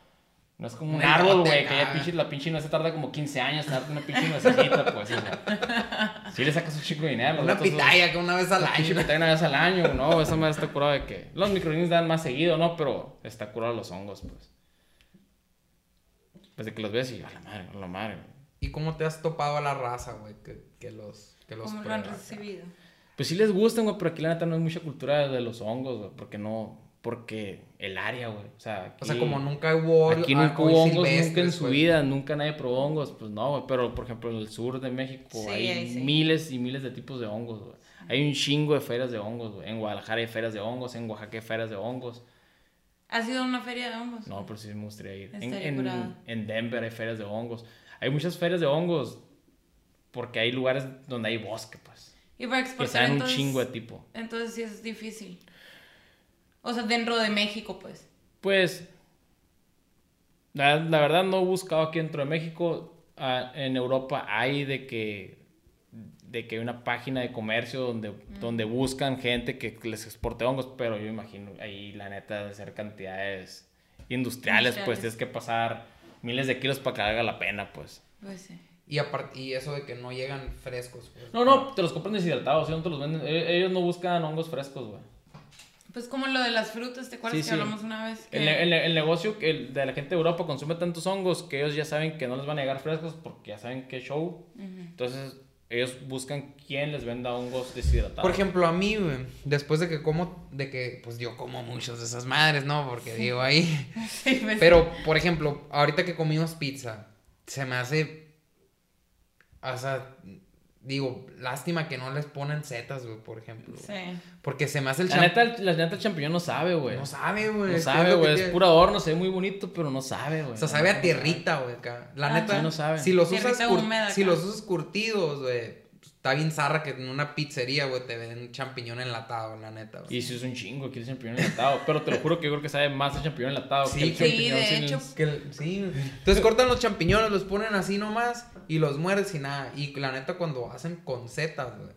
Speaker 3: no es como un
Speaker 1: Un
Speaker 3: árbol, güey, que ya pinche, la pinche no se tarda como 15 años en darte una pinche nuececita, pues. O sea, <laughs> sí le sacas un chico de dinero.
Speaker 1: Una pitaya que una vez al
Speaker 3: una pinche
Speaker 1: año.
Speaker 3: pitaya una vez al año, no, esa madre está curada de que los microorganismos dan más seguido, ¿no? Pero está curado los hongos, pues. Desde que los ves y a la madre, a la madre. güey.
Speaker 1: ¿Y cómo te has topado a la raza, güey? Que, que los, que los
Speaker 2: ¿cómo lo han
Speaker 1: acá?
Speaker 3: Pues sí les gustan, güey, pero aquí la neta no hay mucha cultura de los hongos, güey, porque no, porque el área, güey, o sea, aquí,
Speaker 1: O sea, como nunca hubo.
Speaker 3: aquí nunca hubo hongos, nunca en su
Speaker 1: güey.
Speaker 3: vida, nunca nadie probó hongos, pues no, güey, pero por ejemplo en el sur de México
Speaker 2: Sí,
Speaker 3: hay
Speaker 2: sí.
Speaker 3: miles y miles de tipos de hongos, güey. Hay un chingo de ferias de hongos, güey. En Guadalajara hay ferias de hongos, en Oaxaca hay ferias de hongos.
Speaker 2: ¿Has ido a una feria de hongos?
Speaker 3: No, pero sí me gustaría ir. En, en Denver hay ferias de hongos. Hay muchas ferias de hongos porque hay lugares donde hay bosque, pues.
Speaker 2: Y para
Speaker 3: Que
Speaker 2: exportar
Speaker 3: sean un
Speaker 2: entonces,
Speaker 3: chingo de tipo.
Speaker 2: entonces sí es difícil. O sea, dentro de México, pues.
Speaker 3: Pues, la, la verdad no he buscado aquí dentro de México. Ah, en Europa hay de que, de que hay una página de comercio donde, donde buscan gente que les exporte hongos, pero yo imagino ahí la neta de ser cantidades industriales, pues
Speaker 2: Industriales.
Speaker 3: tienes que pasar miles de kilos para que valga la pena, pues.
Speaker 2: Pues sí.
Speaker 1: Y, aparte, y eso de que no llegan frescos. pues.
Speaker 3: No, no, te los compran deshidratados, ¿sí? no te los venden. e- Ellos no buscan hongos frescos, güey.
Speaker 2: Pues como lo de las frutas, ¿te acuerdas
Speaker 3: Sí,
Speaker 2: que
Speaker 3: sí.
Speaker 2: hablamos una vez?
Speaker 3: El,
Speaker 2: Que-
Speaker 3: el ne- el negocio que el de la gente de Europa consume tantos hongos que ellos ya saben que no les van a llegar frescos porque ya saben que show. Entonces, ellos buscan quién les venda hongos deshidratados.
Speaker 1: Por ejemplo, a mí, güey, después de que como, de que, pues yo como muchos de esas madres, ¿no? Porque digo ahí. <laughs>
Speaker 2: Sí, pues,
Speaker 1: Pero, por ejemplo, ahorita que comimos pizza, se me hace. O sea, digo, lástima que no les ponen setas, güey, por ejemplo.
Speaker 2: Sí.
Speaker 1: Porque se me hace el
Speaker 3: La
Speaker 1: champ-
Speaker 3: neta, el- la neta, el champiñón no sabe, güey.
Speaker 1: No sabe, güey.
Speaker 3: No
Speaker 1: es
Speaker 3: sabe, güey. Es
Speaker 1: tiene.
Speaker 3: puro adorno, se ve muy bonito, pero no sabe, güey.
Speaker 1: O sea, sabe a tierrita, güey, acá. La
Speaker 2: Ah,
Speaker 1: neta,
Speaker 3: sí, no sabe.
Speaker 1: si los usas,
Speaker 2: Tierrita
Speaker 1: cur-
Speaker 2: húmeda
Speaker 1: si
Speaker 2: acá.
Speaker 1: los usas curtidos, güey, está bien zarra que en una pizzería, güey, te den champiñón enlatado, la neta.
Speaker 3: Y si es un chingo que el champiñón enlatado. Pero te lo juro que yo creo que sabe más el champiñón enlatado
Speaker 1: Sí,
Speaker 3: que el
Speaker 1: sí,
Speaker 3: champiñón
Speaker 2: de
Speaker 3: sin-
Speaker 2: hecho.
Speaker 1: Que el- sí, entonces cortan los champiñones, los ponen así nomás y los muerdes y nada. Y la neta, cuando hacen con setas, güey,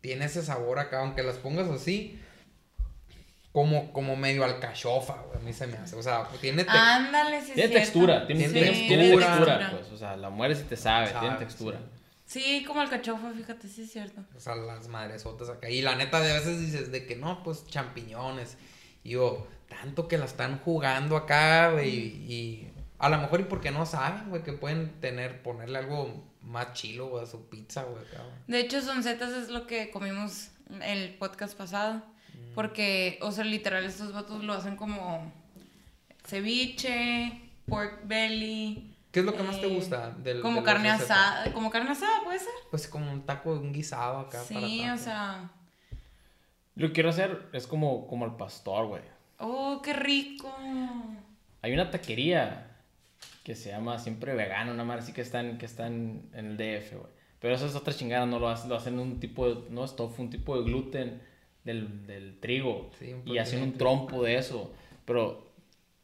Speaker 1: tiene ese sabor acá, aunque las pongas así, como, como medio alcachofa, güey, a mí se me hace. O sea, tiene te-
Speaker 2: Ándale, sí.
Speaker 3: Tiene textura, tiene,
Speaker 1: Tiene
Speaker 3: tiene-
Speaker 1: textura.
Speaker 3: tiene textura,
Speaker 2: textura.
Speaker 3: pues. O sea, la mueres y te sabe,
Speaker 1: Sabe,
Speaker 3: tiene textura.
Speaker 2: Sí, como el cachofa, fíjate, sí es cierto.
Speaker 1: O sea, las madresotas acá. Y la neta, de veces dices de que no, pues champiñones. Y yo, tanto que la están jugando acá, güey. Y, y a lo mejor y porque no saben, güey, que pueden tener, ponerle algo más chilo, güey, a su pizza, güey, acá, güey.
Speaker 2: De hecho, soncetas es lo que comimos el podcast pasado. Porque, o sea, literal, estos vatos lo hacen como ceviche, pork belly.
Speaker 1: ¿Qué es lo que más te
Speaker 2: eh,
Speaker 1: gusta del
Speaker 2: Como carne asada. Como carne asada, ¿puede ser?
Speaker 1: Pues como un taco, un guisado acá para
Speaker 2: Sí, o sea.
Speaker 3: Lo que quiero hacer es como, como el pastor, güey.
Speaker 2: Oh, qué rico.
Speaker 3: Hay una taquería que se llama siempre vegano, una madre así que están, que están en el DF, güey. Pero eso es otra chingada, no lo hacen, lo hacen un tipo de, no es tofu, un tipo de gluten del, del trigo.
Speaker 1: Sí, un
Speaker 3: y hacen un trompo de eso. Pero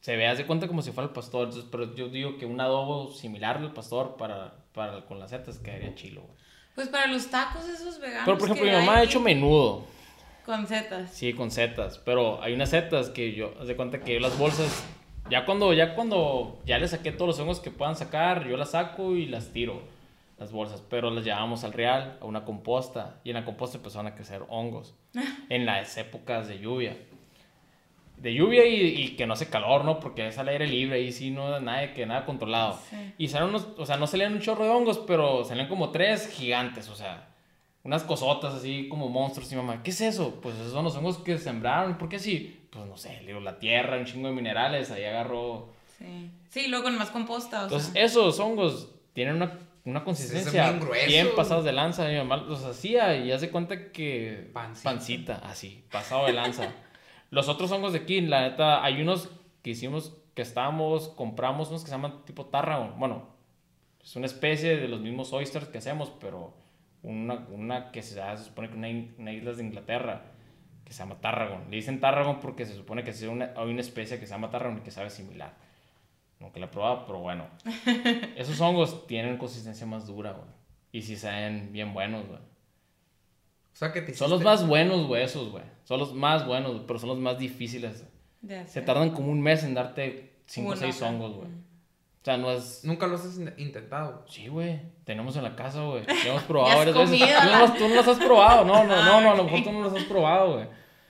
Speaker 3: se ve, haz de cuenta como si fuera el pastor. Entonces, pero yo digo que un adobo similar al pastor para, para con las setas quedaría chilo, güey.
Speaker 2: Pues para los tacos esos veganos.
Speaker 3: Pero por ejemplo, mi mamá ha hecho menudo.
Speaker 2: Con setas.
Speaker 3: Sí, con setas, pero hay unas setas que yo, haz de cuenta que yo las bolsas, ya cuando, ya cuando, ya le saqué todos los hongos que puedan sacar, yo las saco y las tiro, las bolsas, pero las llevamos al real, a una composta, y en la composta empezaron a crecer hongos, <laughs> en las épocas de lluvia. De lluvia y, y que no hace calor, ¿no? Porque es al aire libre y sí, no, nada, que nada controlado.
Speaker 2: Sí.
Speaker 3: Y salieron unos, o sea, no salían un chorro de hongos, pero salían como tres gigantes, o sea, unas cosotas así como monstruos. Y mamá, ¿qué es eso? Pues esos son los hongos que sembraron. ¿Por qué así? Pues no sé, le digo, la tierra, un chingo de minerales, ahí agarró.
Speaker 2: Sí. Sí, luego con más composta. O
Speaker 3: Entonces,
Speaker 2: sea.
Speaker 3: esos hongos tienen una, una consistencia
Speaker 1: bien
Speaker 3: bien pasados de lanza. Mi mamá los hacía y hace cuenta que.
Speaker 1: Pancita.
Speaker 3: Pancita, así, pasado de lanza. <laughs> los otros hongos de aquí, la neta, hay unos que hicimos, que estábamos, compramos unos que se llaman tipo tarragon. Bueno, es una especie de los mismos oysters que hacemos, pero una, una que se, se supone que una, isla de Inglaterra que se llama tarragon. Le dicen tarragon porque se supone que es una, hay una especie que se llama tarragon y que sabe similar. Nunca la he probado, pero bueno. <laughs> Esos hongos tienen consistencia más dura, güey. Y sí saben bien buenos, güey.
Speaker 1: O sea, que te
Speaker 3: Son los más buenos, güey, esos, güey. Son los más buenos, güey, pero son los más difíciles.
Speaker 2: de
Speaker 3: Se tardan como un mes en darte 5 o
Speaker 2: Uno,
Speaker 3: 6
Speaker 2: ajá.
Speaker 3: hongos, güey. O sea, no es...
Speaker 1: Nunca los has in- intentado.
Speaker 3: Sí, güey. Tenemos en la casa, güey. <laughs> Ya hemos probado varias veces. Tú no, los, tú no los has probado. No, no, no, no. A lo mejor tú no los has probado, güey.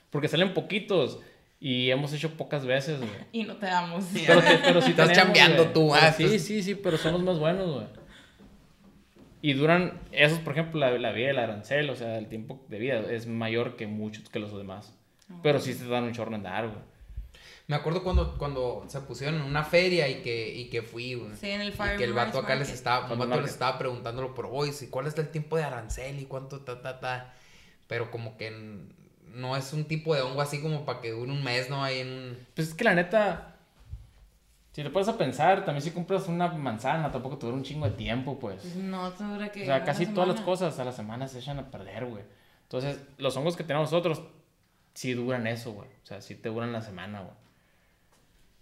Speaker 3: Porque salen poquitos. Y hemos hecho pocas veces, güey. <laughs>
Speaker 2: Y no te damos.
Speaker 3: Pero, te- pero sí
Speaker 1: Estás
Speaker 3: tenemos,
Speaker 1: chambeando
Speaker 3: güey.
Speaker 1: tú,
Speaker 3: Pero
Speaker 1: ah,
Speaker 3: Sí, sí, sí, pero son los más buenos, güey. Y duran, esos, por ejemplo, la, la vida del arancel, o sea, el tiempo de vida es mayor que muchos que los demás. Pero sí te dan un chorro en dar, güey.
Speaker 1: Me acuerdo cuando, cuando se pusieron en una feria y que, y que fui, güey.
Speaker 2: Sí, en el
Speaker 1: Y
Speaker 2: Farmers
Speaker 1: que el vato acá les estaba, un vato les estaba preguntándolo por hoy, si cuál es el tiempo de arancel y cuánto ta ta ta. Pero como que no es un tipo de hongo así como para que dure un mes, ¿no? Ahí en.
Speaker 3: Pues es que la neta, si te pones a pensar, también si compras una manzana, tampoco te dura un chingo de tiempo, pues.
Speaker 2: Pues no, te dura que.
Speaker 3: O sea, casi todas las cosas a la semana se echan a perder, güey. Entonces, los hongos que tenemos nosotros sí duran eso, güey. O sea, sí te duran la semana, güey.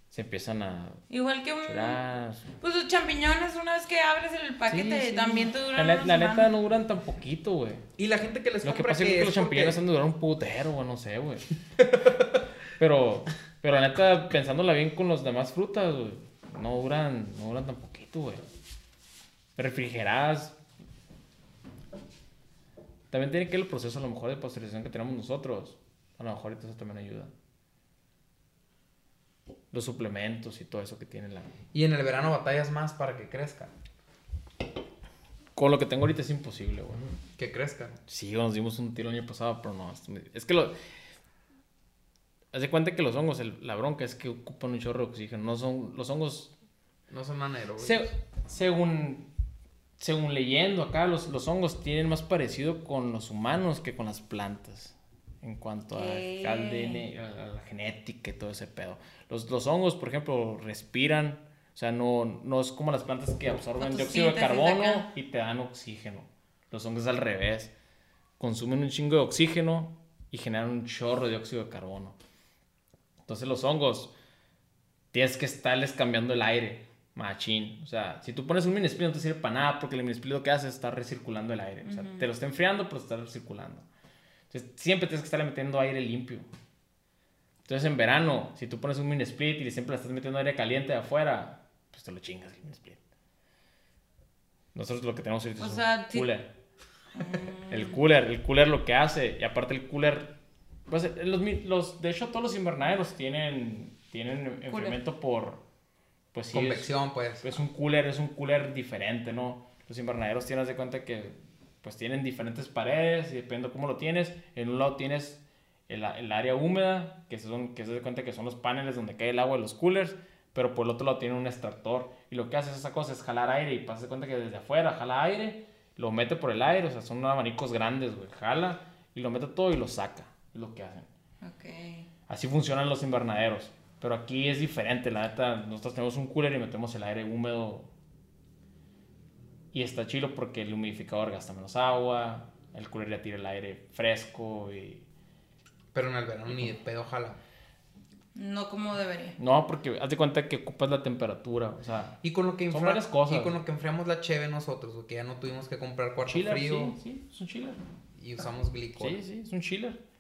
Speaker 3: Se empiezan a
Speaker 2: Igual que un.
Speaker 3: curar.
Speaker 2: Pues los champiñones, una vez que abres el paquete,
Speaker 3: Sí, sí.
Speaker 2: también te
Speaker 3: La,
Speaker 2: duran. una
Speaker 3: la neta no duran tan poquito, güey.
Speaker 1: Y la gente que les
Speaker 3: Lo que pasa es que, los champiñones
Speaker 1: porque-
Speaker 3: han de durar un putero, güey, no sé, güey. <laughs> Pero, Pero la neta, pensándola bien con los demás frutas, güey, no duran, no duran tan poquito, güey. Refrigeradas. También tiene que ver el proceso a lo mejor de pasteurización que tenemos nosotros. A lo mejor eso también ayuda. Los suplementos y todo eso que tiene la...
Speaker 1: Y en el verano batallas más para que crezca.
Speaker 3: Con lo que tengo ahorita es imposible, güey.
Speaker 1: Que crezca.
Speaker 3: Sí, nos dimos un tiro el año pasado, pero no. Es que lo. Haz de cuenta que los hongos, el- la bronca es que ocupan un chorro de oxígeno. No son. Los hongos.
Speaker 1: No son anaerobios.
Speaker 3: se- según. Según leyendo acá, los, los hongos tienen más parecido con los humanos que con las plantas. En cuanto a, ADN, a la genética y todo ese pedo. Los, los hongos, por ejemplo, respiran. O sea, no, no es como las plantas que absorben dióxido de carbono y te dan oxígeno. Los hongos es al revés. Consumen un chingo de oxígeno y generan un chorro de dióxido de carbono. Entonces los hongos tienes que estarles cambiando el aire, machín. O sea, si tú pones un mini split no te sirve para nada porque el mini split lo que hace es estar recirculando el aire. O sea, te lo está enfriando pero está recirculando. Entonces siempre tienes que estarle metiendo aire limpio. Entonces en verano, si tú pones un mini split y siempre le estás metiendo aire caliente de afuera, pues te lo chingas el mini split. Nosotros lo que tenemos ahorita
Speaker 2: O
Speaker 3: es
Speaker 2: sea,
Speaker 3: un cooler. El cooler, el cooler lo que hace, y aparte el cooler, pues los, mi- los, de hecho todos los invernaderos tienen, tienen enfriamiento por, pues sí, es,
Speaker 1: Convección, pues.
Speaker 3: es un cooler, es un cooler diferente, ¿no? Los invernaderos tienes de cuenta que, pues tienen diferentes paredes, y depende de cómo lo tienes, en un lado tienes el, el área húmeda, que, son, que se da cuenta que son los paneles donde cae el agua de los coolers, pero por el otro lado tiene un extractor, y lo que hace esa cosa es jalar aire, y pasa de cuenta que desde afuera jala aire, lo mete por el aire, o sea, son abanicos grandes, güey, jala, y lo mete todo y lo saca, es lo que hacen.
Speaker 2: Ok.
Speaker 3: Así funcionan los invernaderos. Pero aquí es diferente, la neta. Nosotros tenemos un cooler y metemos el aire húmedo. Y está chido porque el humidificador gasta menos agua. El cooler ya tira el aire fresco. Y...
Speaker 1: Pero en el verano ni de pedo, ojalá.
Speaker 2: No como debería.
Speaker 3: No, porque haz de cuenta que ocupas la temperatura. O sea,
Speaker 1: Y con lo que
Speaker 3: Son varias cosas.
Speaker 1: Y con lo que enfriamos la cheve nosotros, porque ya no tuvimos que comprar cuarto
Speaker 3: chiller,
Speaker 1: frío
Speaker 3: sí, sí, es un chiller.
Speaker 1: y usamos glicol.
Speaker 3: Sí, sí, es un chiller.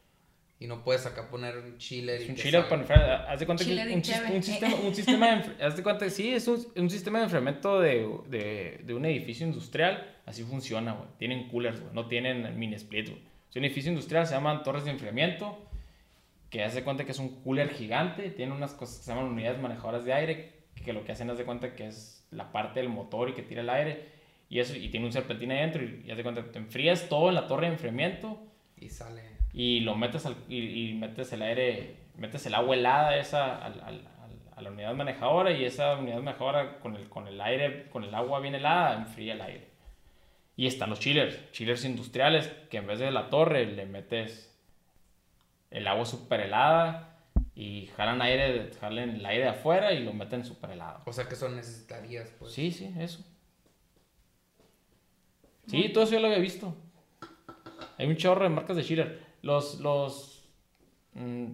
Speaker 1: Y no puedes acá poner un chiller.
Speaker 3: Es
Speaker 1: y
Speaker 3: un
Speaker 1: que
Speaker 3: chiller para enfriar. Haz de cuenta
Speaker 2: Chiller
Speaker 3: que
Speaker 2: y
Speaker 3: un,
Speaker 2: cheve.
Speaker 3: un sistema, un sistema de <laughs> haz de cuenta, sí, es un, un sistema de enfriamiento de, de, de un edificio industrial. Así funciona, güey. Tienen coolers, güey. No tienen mini split, güey. Es un edificio industrial, se llaman torres de enfriamiento. Que haz de cuenta que es un cooler gigante. Tiene unas cosas que se llaman unidades manejadoras de aire. Que lo que hacen, haz de cuenta que es la parte del motor y que tira el aire. Y eso, y tiene un serpentín adentro. Y, y haz de cuenta que te enfrías todo en la torre de enfriamiento
Speaker 1: Y sale.
Speaker 3: Y lo metes al, y, y metes el aire, metes el agua helada esa al- al- al- a la unidad manejadora y esa unidad manejadora con el, con el aire, con el agua bien helada, enfría el aire. Y están los chillers, chillers industriales, que en vez de la torre le metes el agua super helada y jalan aire, jalan el aire de afuera y lo meten super helado.
Speaker 1: O sea que eso necesitarías, pues.
Speaker 3: Sí, sí, eso. Sí, todo eso yo lo había visto. Hay un chorro de marcas de chiller. Los, los, mm,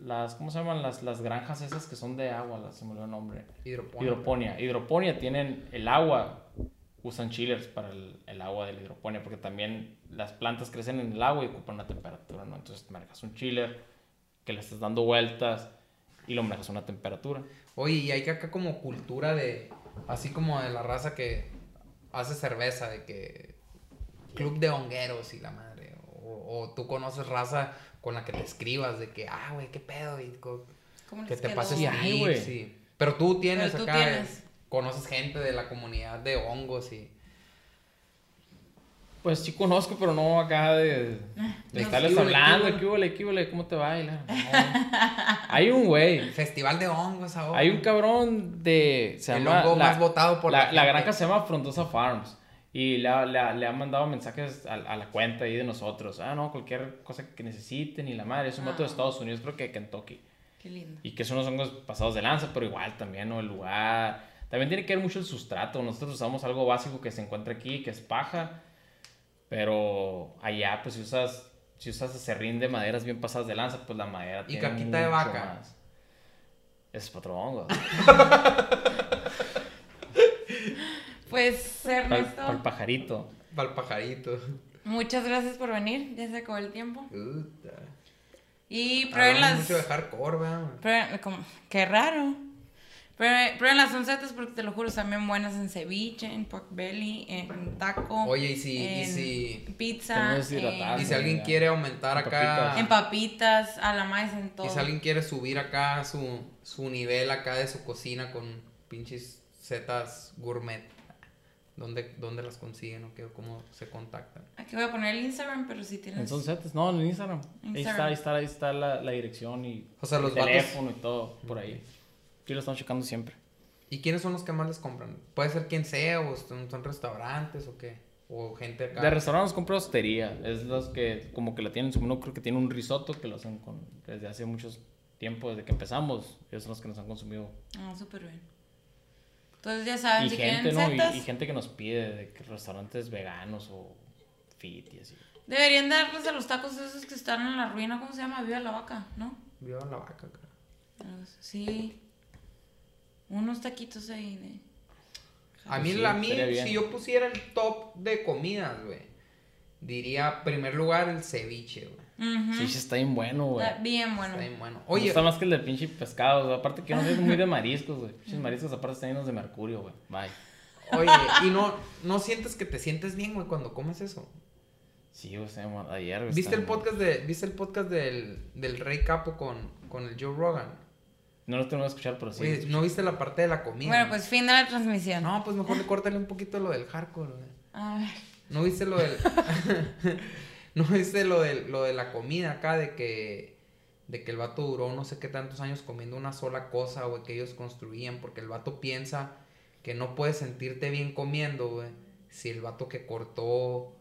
Speaker 3: las, ¿cómo se llaman? Las, las granjas esas que son de agua, las, se me olvidó el nombre.
Speaker 1: Hidroponía.
Speaker 3: Hidroponía. Hidroponía tienen el agua, usan chillers para el, el agua de la hidroponía, porque también las plantas crecen en el agua y ocupan una temperatura, ¿no? Entonces marcas un chiller que le estás dando vueltas y lo manejas a una temperatura.
Speaker 1: Oye, y hay que acá como cultura de. Así como de la raza que hace cerveza, de que. Club de hongueros y la madre. O, o tú conoces raza con la que te escribas de que, ah, güey, qué pedo. Y co-
Speaker 2: ¿Cómo
Speaker 1: que
Speaker 2: les
Speaker 1: te pases tips,
Speaker 3: güey.
Speaker 1: sí. Pero tú tienes
Speaker 2: Pero tú
Speaker 1: acá.
Speaker 2: tienes.
Speaker 1: Conoces gente de la comunidad de hongos y.
Speaker 3: Pues sí conozco, pero no acá de, de
Speaker 2: No,
Speaker 3: estarles hablando,
Speaker 1: qué
Speaker 3: qué huele, qué huele, cómo te baila. No. Hay un güey,
Speaker 1: Festival de hongos ahora.
Speaker 3: hay un cabrón de... Se
Speaker 1: El
Speaker 3: llama...
Speaker 1: hongo
Speaker 3: la,
Speaker 1: más votado por
Speaker 3: la,
Speaker 1: la,
Speaker 3: la granja se llama Frondosa Farms. Y le, ha- le, ha- le han mandado mensajes a, a la cuenta ahí de nosotros. Ah, no, cualquier cosa que necesiten y la madre. Es un vato de
Speaker 2: Ah.
Speaker 3: Estados Unidos, creo que de Kentucky.
Speaker 2: Qué lindo.
Speaker 3: Y que son unos hongos pasados de lanza, pero igual también, ¿no? El lugar. También tiene que ver mucho el sustrato. Nosotros usamos algo básico que se encuentra aquí, que es paja. Pero allá, pues si usas, si usas serrín de maderas bien pasadas de lanza, pues la madera
Speaker 1: Y
Speaker 3: tiene
Speaker 1: caquita de
Speaker 3: mucho
Speaker 1: vaca.
Speaker 3: más. Es otro hongo. <laughs>
Speaker 2: Pues, Ernesto,
Speaker 3: Para el pajarito.
Speaker 1: Pa'l pajarito.
Speaker 2: muchas gracias por venir. Ya se acabó el tiempo.
Speaker 1: Puta.
Speaker 2: Y prueben
Speaker 1: Hablamos
Speaker 2: las.
Speaker 1: mucho de hardcore,
Speaker 2: prueben- como- qué raro. Prueben, prueben las oncetas porque te lo juro, están bien buenas en ceviche, en pork belly, en taco.
Speaker 1: Oye, y si, y
Speaker 2: en
Speaker 1: si,
Speaker 2: Pizza. En-
Speaker 1: y si alguien
Speaker 3: ya.
Speaker 1: quiere aumentar
Speaker 3: En
Speaker 1: acá.
Speaker 3: papitas.
Speaker 2: En papitas, a la maíz, en todo.
Speaker 1: Y si alguien quiere subir acá su, su nivel acá de su cocina con pinches setas gourmet, ¿dónde, dónde las consiguen o qué, o cómo se contactan?
Speaker 2: Aquí voy a poner el Instagram, pero si
Speaker 3: En
Speaker 2: tienes.
Speaker 3: Sunsetes, no, en Instagram. Ahí está,
Speaker 2: Instagram.
Speaker 3: ahí está, ahí está la, la dirección y
Speaker 1: O sea,
Speaker 3: el
Speaker 1: los vatos-
Speaker 3: teléfono y todo por ahí. Sí, lo estamos checando siempre.
Speaker 1: ¿Y quiénes son los que más les compran? Puede ser quien sea, o son, son restaurantes o qué, o gente acá.
Speaker 3: De restaurantes compro hostería. Es los que como que la tienen en su menú. Creo que tiene un risotto que lo hacen con, desde hace muchos tiempo, desde que empezamos. Ellos son los que nos han consumido.
Speaker 2: Ah, súper bien. Entonces ya saben,
Speaker 3: Y
Speaker 2: si
Speaker 3: gente,
Speaker 2: quieren
Speaker 3: ¿no?
Speaker 2: setas,
Speaker 3: Y, y gente que nos pide de que restaurantes veganos o fit y así.
Speaker 2: deberían darles a los tacos esos que están en la ruina, ¿cómo se llama? Viva la vaca, ¿no?
Speaker 1: Viva la vaca acá.
Speaker 2: Sí. Unos taquitos ahí de...
Speaker 1: A mí,
Speaker 3: Pues sí,
Speaker 1: la mí si yo pusiera el top de comidas, güey, diría, primer lugar, el ceviche, güey.
Speaker 2: Ujú.
Speaker 3: Sí, sí, está bien bueno, güey.
Speaker 2: Está bien bueno.
Speaker 1: Está bien bueno.
Speaker 3: Oye. Más que el del pinche pescado. güey. Aparte que yo no soy muy de <laughs> mariscos, güey. Pinches mariscos aparte están llenos de mercurio, güey. Bye.
Speaker 1: oye, ¿y no, no sientes que te sientes bien, güey, cuando comes eso?
Speaker 3: Sí, güey, se llama- ayer, güey.
Speaker 1: ¿Viste el podcast de, ¿viste el podcast del, del Rey Capo con, con el Joe Rogan?
Speaker 3: No lo tengo que escuchar, pero sí.
Speaker 1: Oye, ¿no viste la parte de la comida?
Speaker 2: Bueno, pues fin de la transmisión.
Speaker 1: No, pues mejor le córtale un poquito lo del hardcore, güey.
Speaker 2: A ver.
Speaker 1: ¿No viste lo del... <laughs> ¿No viste <laughs> lo, del, lo de la comida acá? De que... De que el vato duró no sé qué tantos años comiendo una sola cosa, güey, que ellos construían. Porque el vato piensa que no puedes sentirte bien comiendo, güey. Si el vato que cortó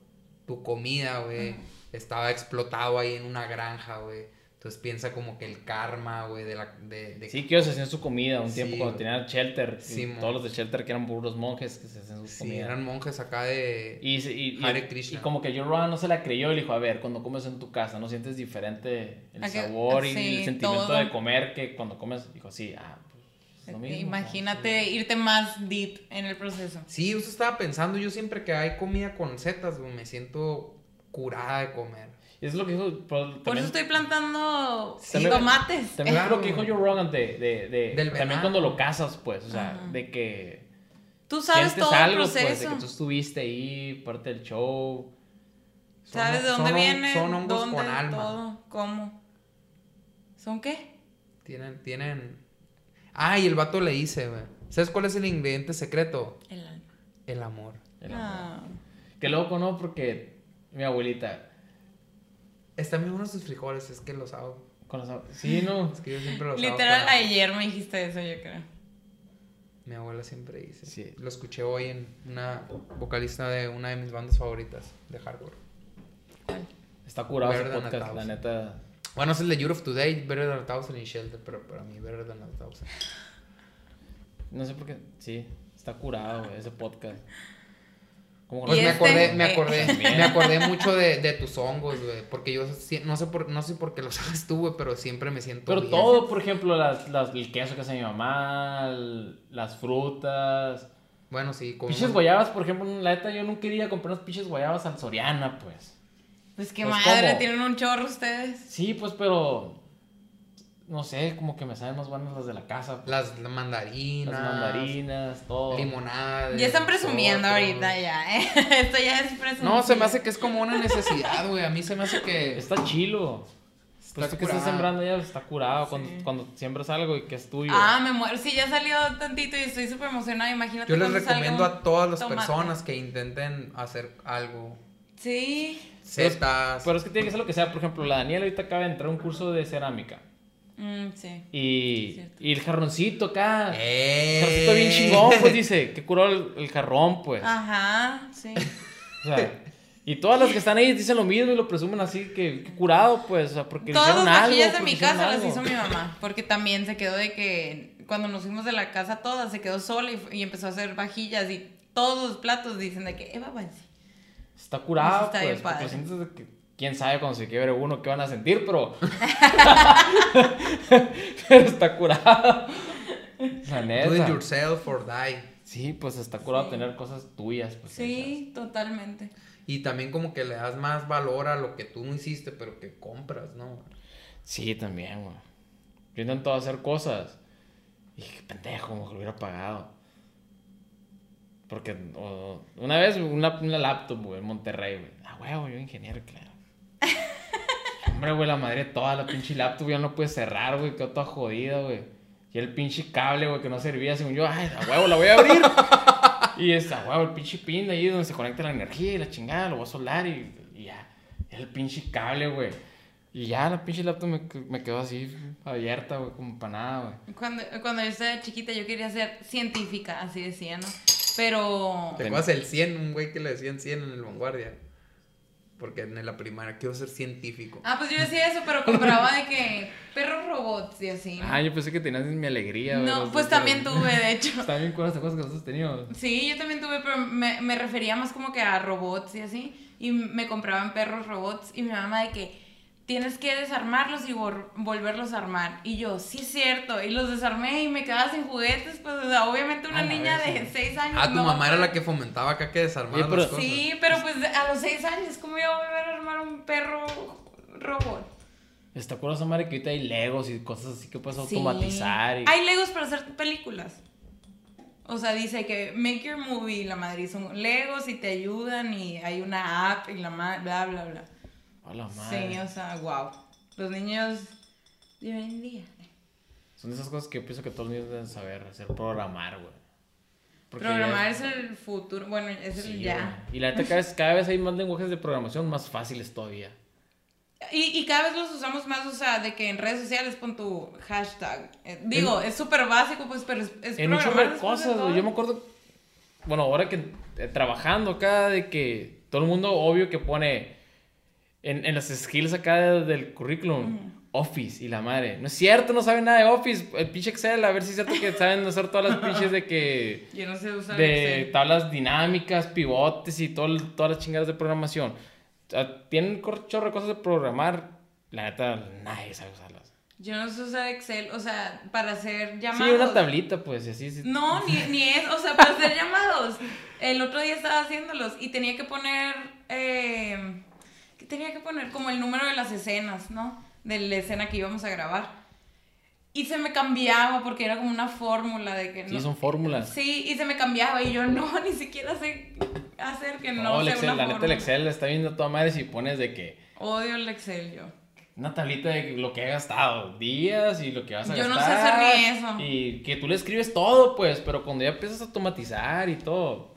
Speaker 1: tu comida, güey, estaba explotado ahí en una granja, güey. Entonces piensa como que el karma, güey, de la... De, de-
Speaker 3: Sí, que ellos hacían su comida un tiempo
Speaker 1: Sí,
Speaker 3: cuando
Speaker 1: güey.
Speaker 3: tenían shelter. y
Speaker 1: Sí,
Speaker 3: todos los de shelter que eran puros monjes que se hacían su
Speaker 1: Sí,
Speaker 3: comida.
Speaker 1: eran monjes acá de...
Speaker 3: Y, y, y-
Speaker 1: Hare
Speaker 3: y
Speaker 1: Krishna.
Speaker 3: como que Joe Rogan no se la creyó y le dijo, a ver, cuando comes en tu casa, ¿no sientes diferente el sabor y el sentimiento
Speaker 2: todo.
Speaker 3: de comer que cuando comes? Dijo, sí, ah, pues es lo mismo.
Speaker 2: Imagínate irte más deep en el proceso.
Speaker 1: Sí, yo estaba pensando, yo siempre que hay comida con setas, güey, me siento curada de comer.
Speaker 3: Y es lo que dijo.
Speaker 2: Por eso estoy plantando
Speaker 3: Sí,
Speaker 2: tomates.
Speaker 3: También
Speaker 1: Claro,
Speaker 3: lo que dijo. <laughs> Joe Rogan de, de, de-
Speaker 1: Del
Speaker 3: también cuando lo casas, pues, o sea,
Speaker 2: Ajá.
Speaker 3: de que
Speaker 2: Tú sabes todo el
Speaker 3: algo, pues, de
Speaker 2: proceso.
Speaker 3: que tú estuviste ahí, parte del show.
Speaker 1: Son-
Speaker 2: sabes de dónde
Speaker 1: son
Speaker 2: viene,
Speaker 1: Son hongos
Speaker 2: dónde,
Speaker 1: con alma.
Speaker 2: todo, cómo. ¿Son qué?
Speaker 1: Tienen, tienen... Ah, y el vato le dice, güey. ¿Sabes cuál es el ingrediente secreto?
Speaker 2: El alma.
Speaker 1: El amor.
Speaker 3: el amor.
Speaker 2: Ah.
Speaker 3: Qué loco, ¿no? Porque mi abuelita,
Speaker 1: Están bien buenos sus frijoles, es que los hago.
Speaker 3: con los- Sí, no.
Speaker 1: Es que yo siempre los hago.
Speaker 2: Literal, ayer me dijiste eso, yo creo.
Speaker 1: Mi abuela siempre dice.
Speaker 3: Sí.
Speaker 1: Lo escuché hoy en una vocalista de una de mis bandas favoritas de hardcore.
Speaker 3: Está curado ese podcast, la neta.
Speaker 1: Bueno, es el de of Today, Better Than a Thousand y Shelter, pero para mí Better Than a Thousand.
Speaker 3: No sé por qué. Sí, está curado, güey, ese podcast. Como
Speaker 1: Pues
Speaker 2: Y
Speaker 1: me
Speaker 2: este,
Speaker 1: acordé, me
Speaker 2: eh,
Speaker 1: acordé, <laughs> me acordé mucho de, de tus hongos, güey. Porque yo no sé por, no sé por qué lo sabes tú, güey, pero siempre me siento
Speaker 3: Pero
Speaker 1: bien.
Speaker 3: todo, por ejemplo, las, las- el queso que hace mi mamá, el- las frutas.
Speaker 1: Bueno, sí, como.
Speaker 3: Piches guayabas, por ejemplo, la neta yo no quería comprar unas piches guayabas al Soriana, pues.
Speaker 2: Pues qué
Speaker 3: Pues,
Speaker 2: madre,
Speaker 3: ¿cómo?
Speaker 2: tienen un chorro ustedes.
Speaker 3: Sí, pues, pero. No sé, como que me saben más buenas las de la casa. pues.
Speaker 1: Las mandarinas.
Speaker 3: Las mandarinas, todo.
Speaker 1: Limonadas.
Speaker 2: Ya están presumiendo
Speaker 1: nosotros.
Speaker 2: ahorita ya, ¿eh? <laughs> Esto ya es presumiendo.
Speaker 1: No, se me hace que es como una necesidad, güey. A mí se me hace que.
Speaker 3: Está chilo.
Speaker 1: Está
Speaker 3: Pues que estás sembrando ya está curado cuando,
Speaker 2: Sí.
Speaker 3: cuando siembras algo y que es tuyo.
Speaker 2: Ah, me muero. Sí, ya salió tantito y estoy súper emocionada. Imagínate
Speaker 1: Yo les
Speaker 2: cuando
Speaker 1: recomiendo a todas las
Speaker 2: tomate.
Speaker 1: personas que intenten hacer algo.
Speaker 2: Sí.
Speaker 1: Setas.
Speaker 3: Pero es que tiene que ser lo que sea. Por ejemplo, la Daniela ahorita acaba de entrar a un curso de cerámica.
Speaker 2: Mm, sí.
Speaker 3: Y, y el jarroncito acá.
Speaker 1: ¡Eh!
Speaker 3: El jarroncito bien chingón, pues <laughs> dice. Que curó el, el jarrón, pues.
Speaker 2: Ajá, sí.
Speaker 3: O sea, y todas las que están ahí dicen lo mismo y lo presumen así que, que curado, pues. O sea, porque
Speaker 2: Todas
Speaker 3: hicieron
Speaker 2: las vajillas de mi casa las hizo mi <laughs> mamá. Porque también se quedó de que cuando nos fuimos de la casa todas, se quedó sola y, y empezó a hacer vajillas y todos los platos dicen de que Eva Bansi.
Speaker 3: Está curado,
Speaker 2: bien
Speaker 3: pues. porque sientes de que quién sabe cuando se quiebre uno qué van a sentir, pero. <laughs> pero está curado. La
Speaker 1: Do it yourself or die.
Speaker 3: Sí, pues está curado
Speaker 2: Sí.
Speaker 3: tener cosas tuyas, pues.
Speaker 2: Sí, totalmente.
Speaker 1: Y también como que le das más valor a lo que tú no hiciste, pero que compras, ¿no?
Speaker 3: Sí, también, güey. Yo intento hacer cosas. Y dije, qué pendejo, mejor lo hubiera pagado. Porque o- una vez una, una laptop, güey, en Monterrey, güey. Ah, güey, yo ingeniero, claro. <laughs> Hombre, güey, la madre de toda la pinche laptop ya no puede cerrar, güey, quedó toda jodida, güey. Y el pinche cable, güey, que no servía, según yo, ay, a huevo, la voy a abrir. y es, a huevo, el pinche pin ahí donde se conecta la energía y la chingada, lo voy a soldar y, y ya. El pinche cable, güey. Y ya la pinche laptop me, me quedó así abierta, güey, como para nada, güey.
Speaker 2: Cuando, cuando yo estaba chiquita yo quería ser científica, así decía, ¿no? Pero...
Speaker 1: ¿Te acuerdas el 100? Un güey que le decían 100 en el Vanguardia. Porque en la primaria quiero ser científico.
Speaker 2: Ah, pues yo decía eso, pero compraba de que perros robots y así. ¿no?
Speaker 3: Ah, yo pensé que tenías mi alegría.
Speaker 2: No, pues
Speaker 3: los-
Speaker 2: también tuve, de hecho. <laughs>
Speaker 3: Bien cuáles cosas que nosotros teníamos.
Speaker 2: Sí, yo también tuve, pero me, me refería más como que a robots y así. Y me compraban perros robots y mi mamá de que tienes que desarmarlos y vol- volverlos a armar. Y yo, sí es cierto. Y los desarmé y me quedaba sin juguetes. Pues o sea, obviamente una niña de
Speaker 3: sí.
Speaker 2: 6 años.
Speaker 1: Ah, tu
Speaker 2: no
Speaker 1: mamá era la que fomentaba acá que desarmara
Speaker 3: pero-
Speaker 1: las cosas.
Speaker 2: Sí, pero pues a los 6 años, ¿cómo iba a volver a armar un perro robot?
Speaker 3: ¿Te acuerdas, madre, que ahorita hay legos y cosas así que puedes
Speaker 2: Sí.
Speaker 3: automatizar? Y...
Speaker 2: Hay legos para hacer películas. O sea, dice que make your movie, la madre, son legos y te ayudan y hay una app y la madre, bla, bla, bla.
Speaker 3: A la madre.
Speaker 2: Sí, o sea, wow. Los niños de hoy en día.
Speaker 3: Son de esas cosas que yo pienso que todos los niños deben saber, hacer programar, güey. Porque
Speaker 2: Programar
Speaker 3: ya-
Speaker 2: es el futuro, bueno, es el
Speaker 3: Sí,
Speaker 2: ya.
Speaker 3: güey. Y la neta, cada vez, cada vez hay más lenguajes de programación más fáciles todavía.
Speaker 2: Y, y cada vez los usamos más, o sea, de que en redes sociales pon tu hashtag. Eh, digo, es súper básico, pues, pero es, es
Speaker 3: En un de
Speaker 2: de
Speaker 3: cosas, güey. Yo me acuerdo, bueno, ahora que eh, trabajando acá, de que todo el mundo, obvio, que pone en, en las skills acá de- del currículum, Office y la madre. No es cierto, no saben nada de Office. El pinche Excel, a ver si es cierto que saben hacer todas las pinches de que. <laughs>
Speaker 2: Yo no sé usar
Speaker 3: de
Speaker 2: Excel.
Speaker 3: tablas dinámicas, pivotes y todo, todas las chingadas de programación. O sea, tienen chorro de cosas de programar. La neta, nadie sabe usarlas.
Speaker 2: Yo no sé usar Excel, o sea, para hacer llamados.
Speaker 3: Sí, una tablita, pues, y así. sí.
Speaker 2: No, ni, <laughs> ni es, o sea, para hacer llamados. El otro día estaba haciéndolos y tenía que poner, eh, ¿qué tenía que poner? Como el número de las escenas, ¿no? De la escena que íbamos a grabar. Y se me cambiaba porque era como una fórmula de que no.
Speaker 3: Sí, son fórmulas.
Speaker 2: Sí, y se me cambiaba y yo no, <laughs> ni siquiera sé hacer que no,
Speaker 3: No, el
Speaker 2: sea
Speaker 3: Excel,
Speaker 2: una
Speaker 3: la neta, el. Excel está viendo a toda madre si pones de que
Speaker 2: Odio el Excel yo.
Speaker 3: una tablita de lo que he gastado, días y lo que vas a
Speaker 2: Yo no sé
Speaker 3: gastar.
Speaker 2: hacer ni eso.
Speaker 3: Y que tú le escribes todo, pues, pero cuando ya empiezas a automatizar y todo.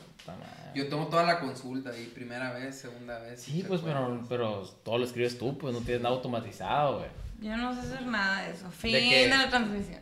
Speaker 1: Yo tomo toda la consulta ahí, primera vez, segunda vez.
Speaker 3: Sí, pues, pero, pero todo lo escribes tú, pues no tienes nada automatizado, güey.
Speaker 2: Yo no sé hacer nada de eso. Fin
Speaker 1: ¿De
Speaker 2: de,
Speaker 1: qué?
Speaker 2: la transmisión.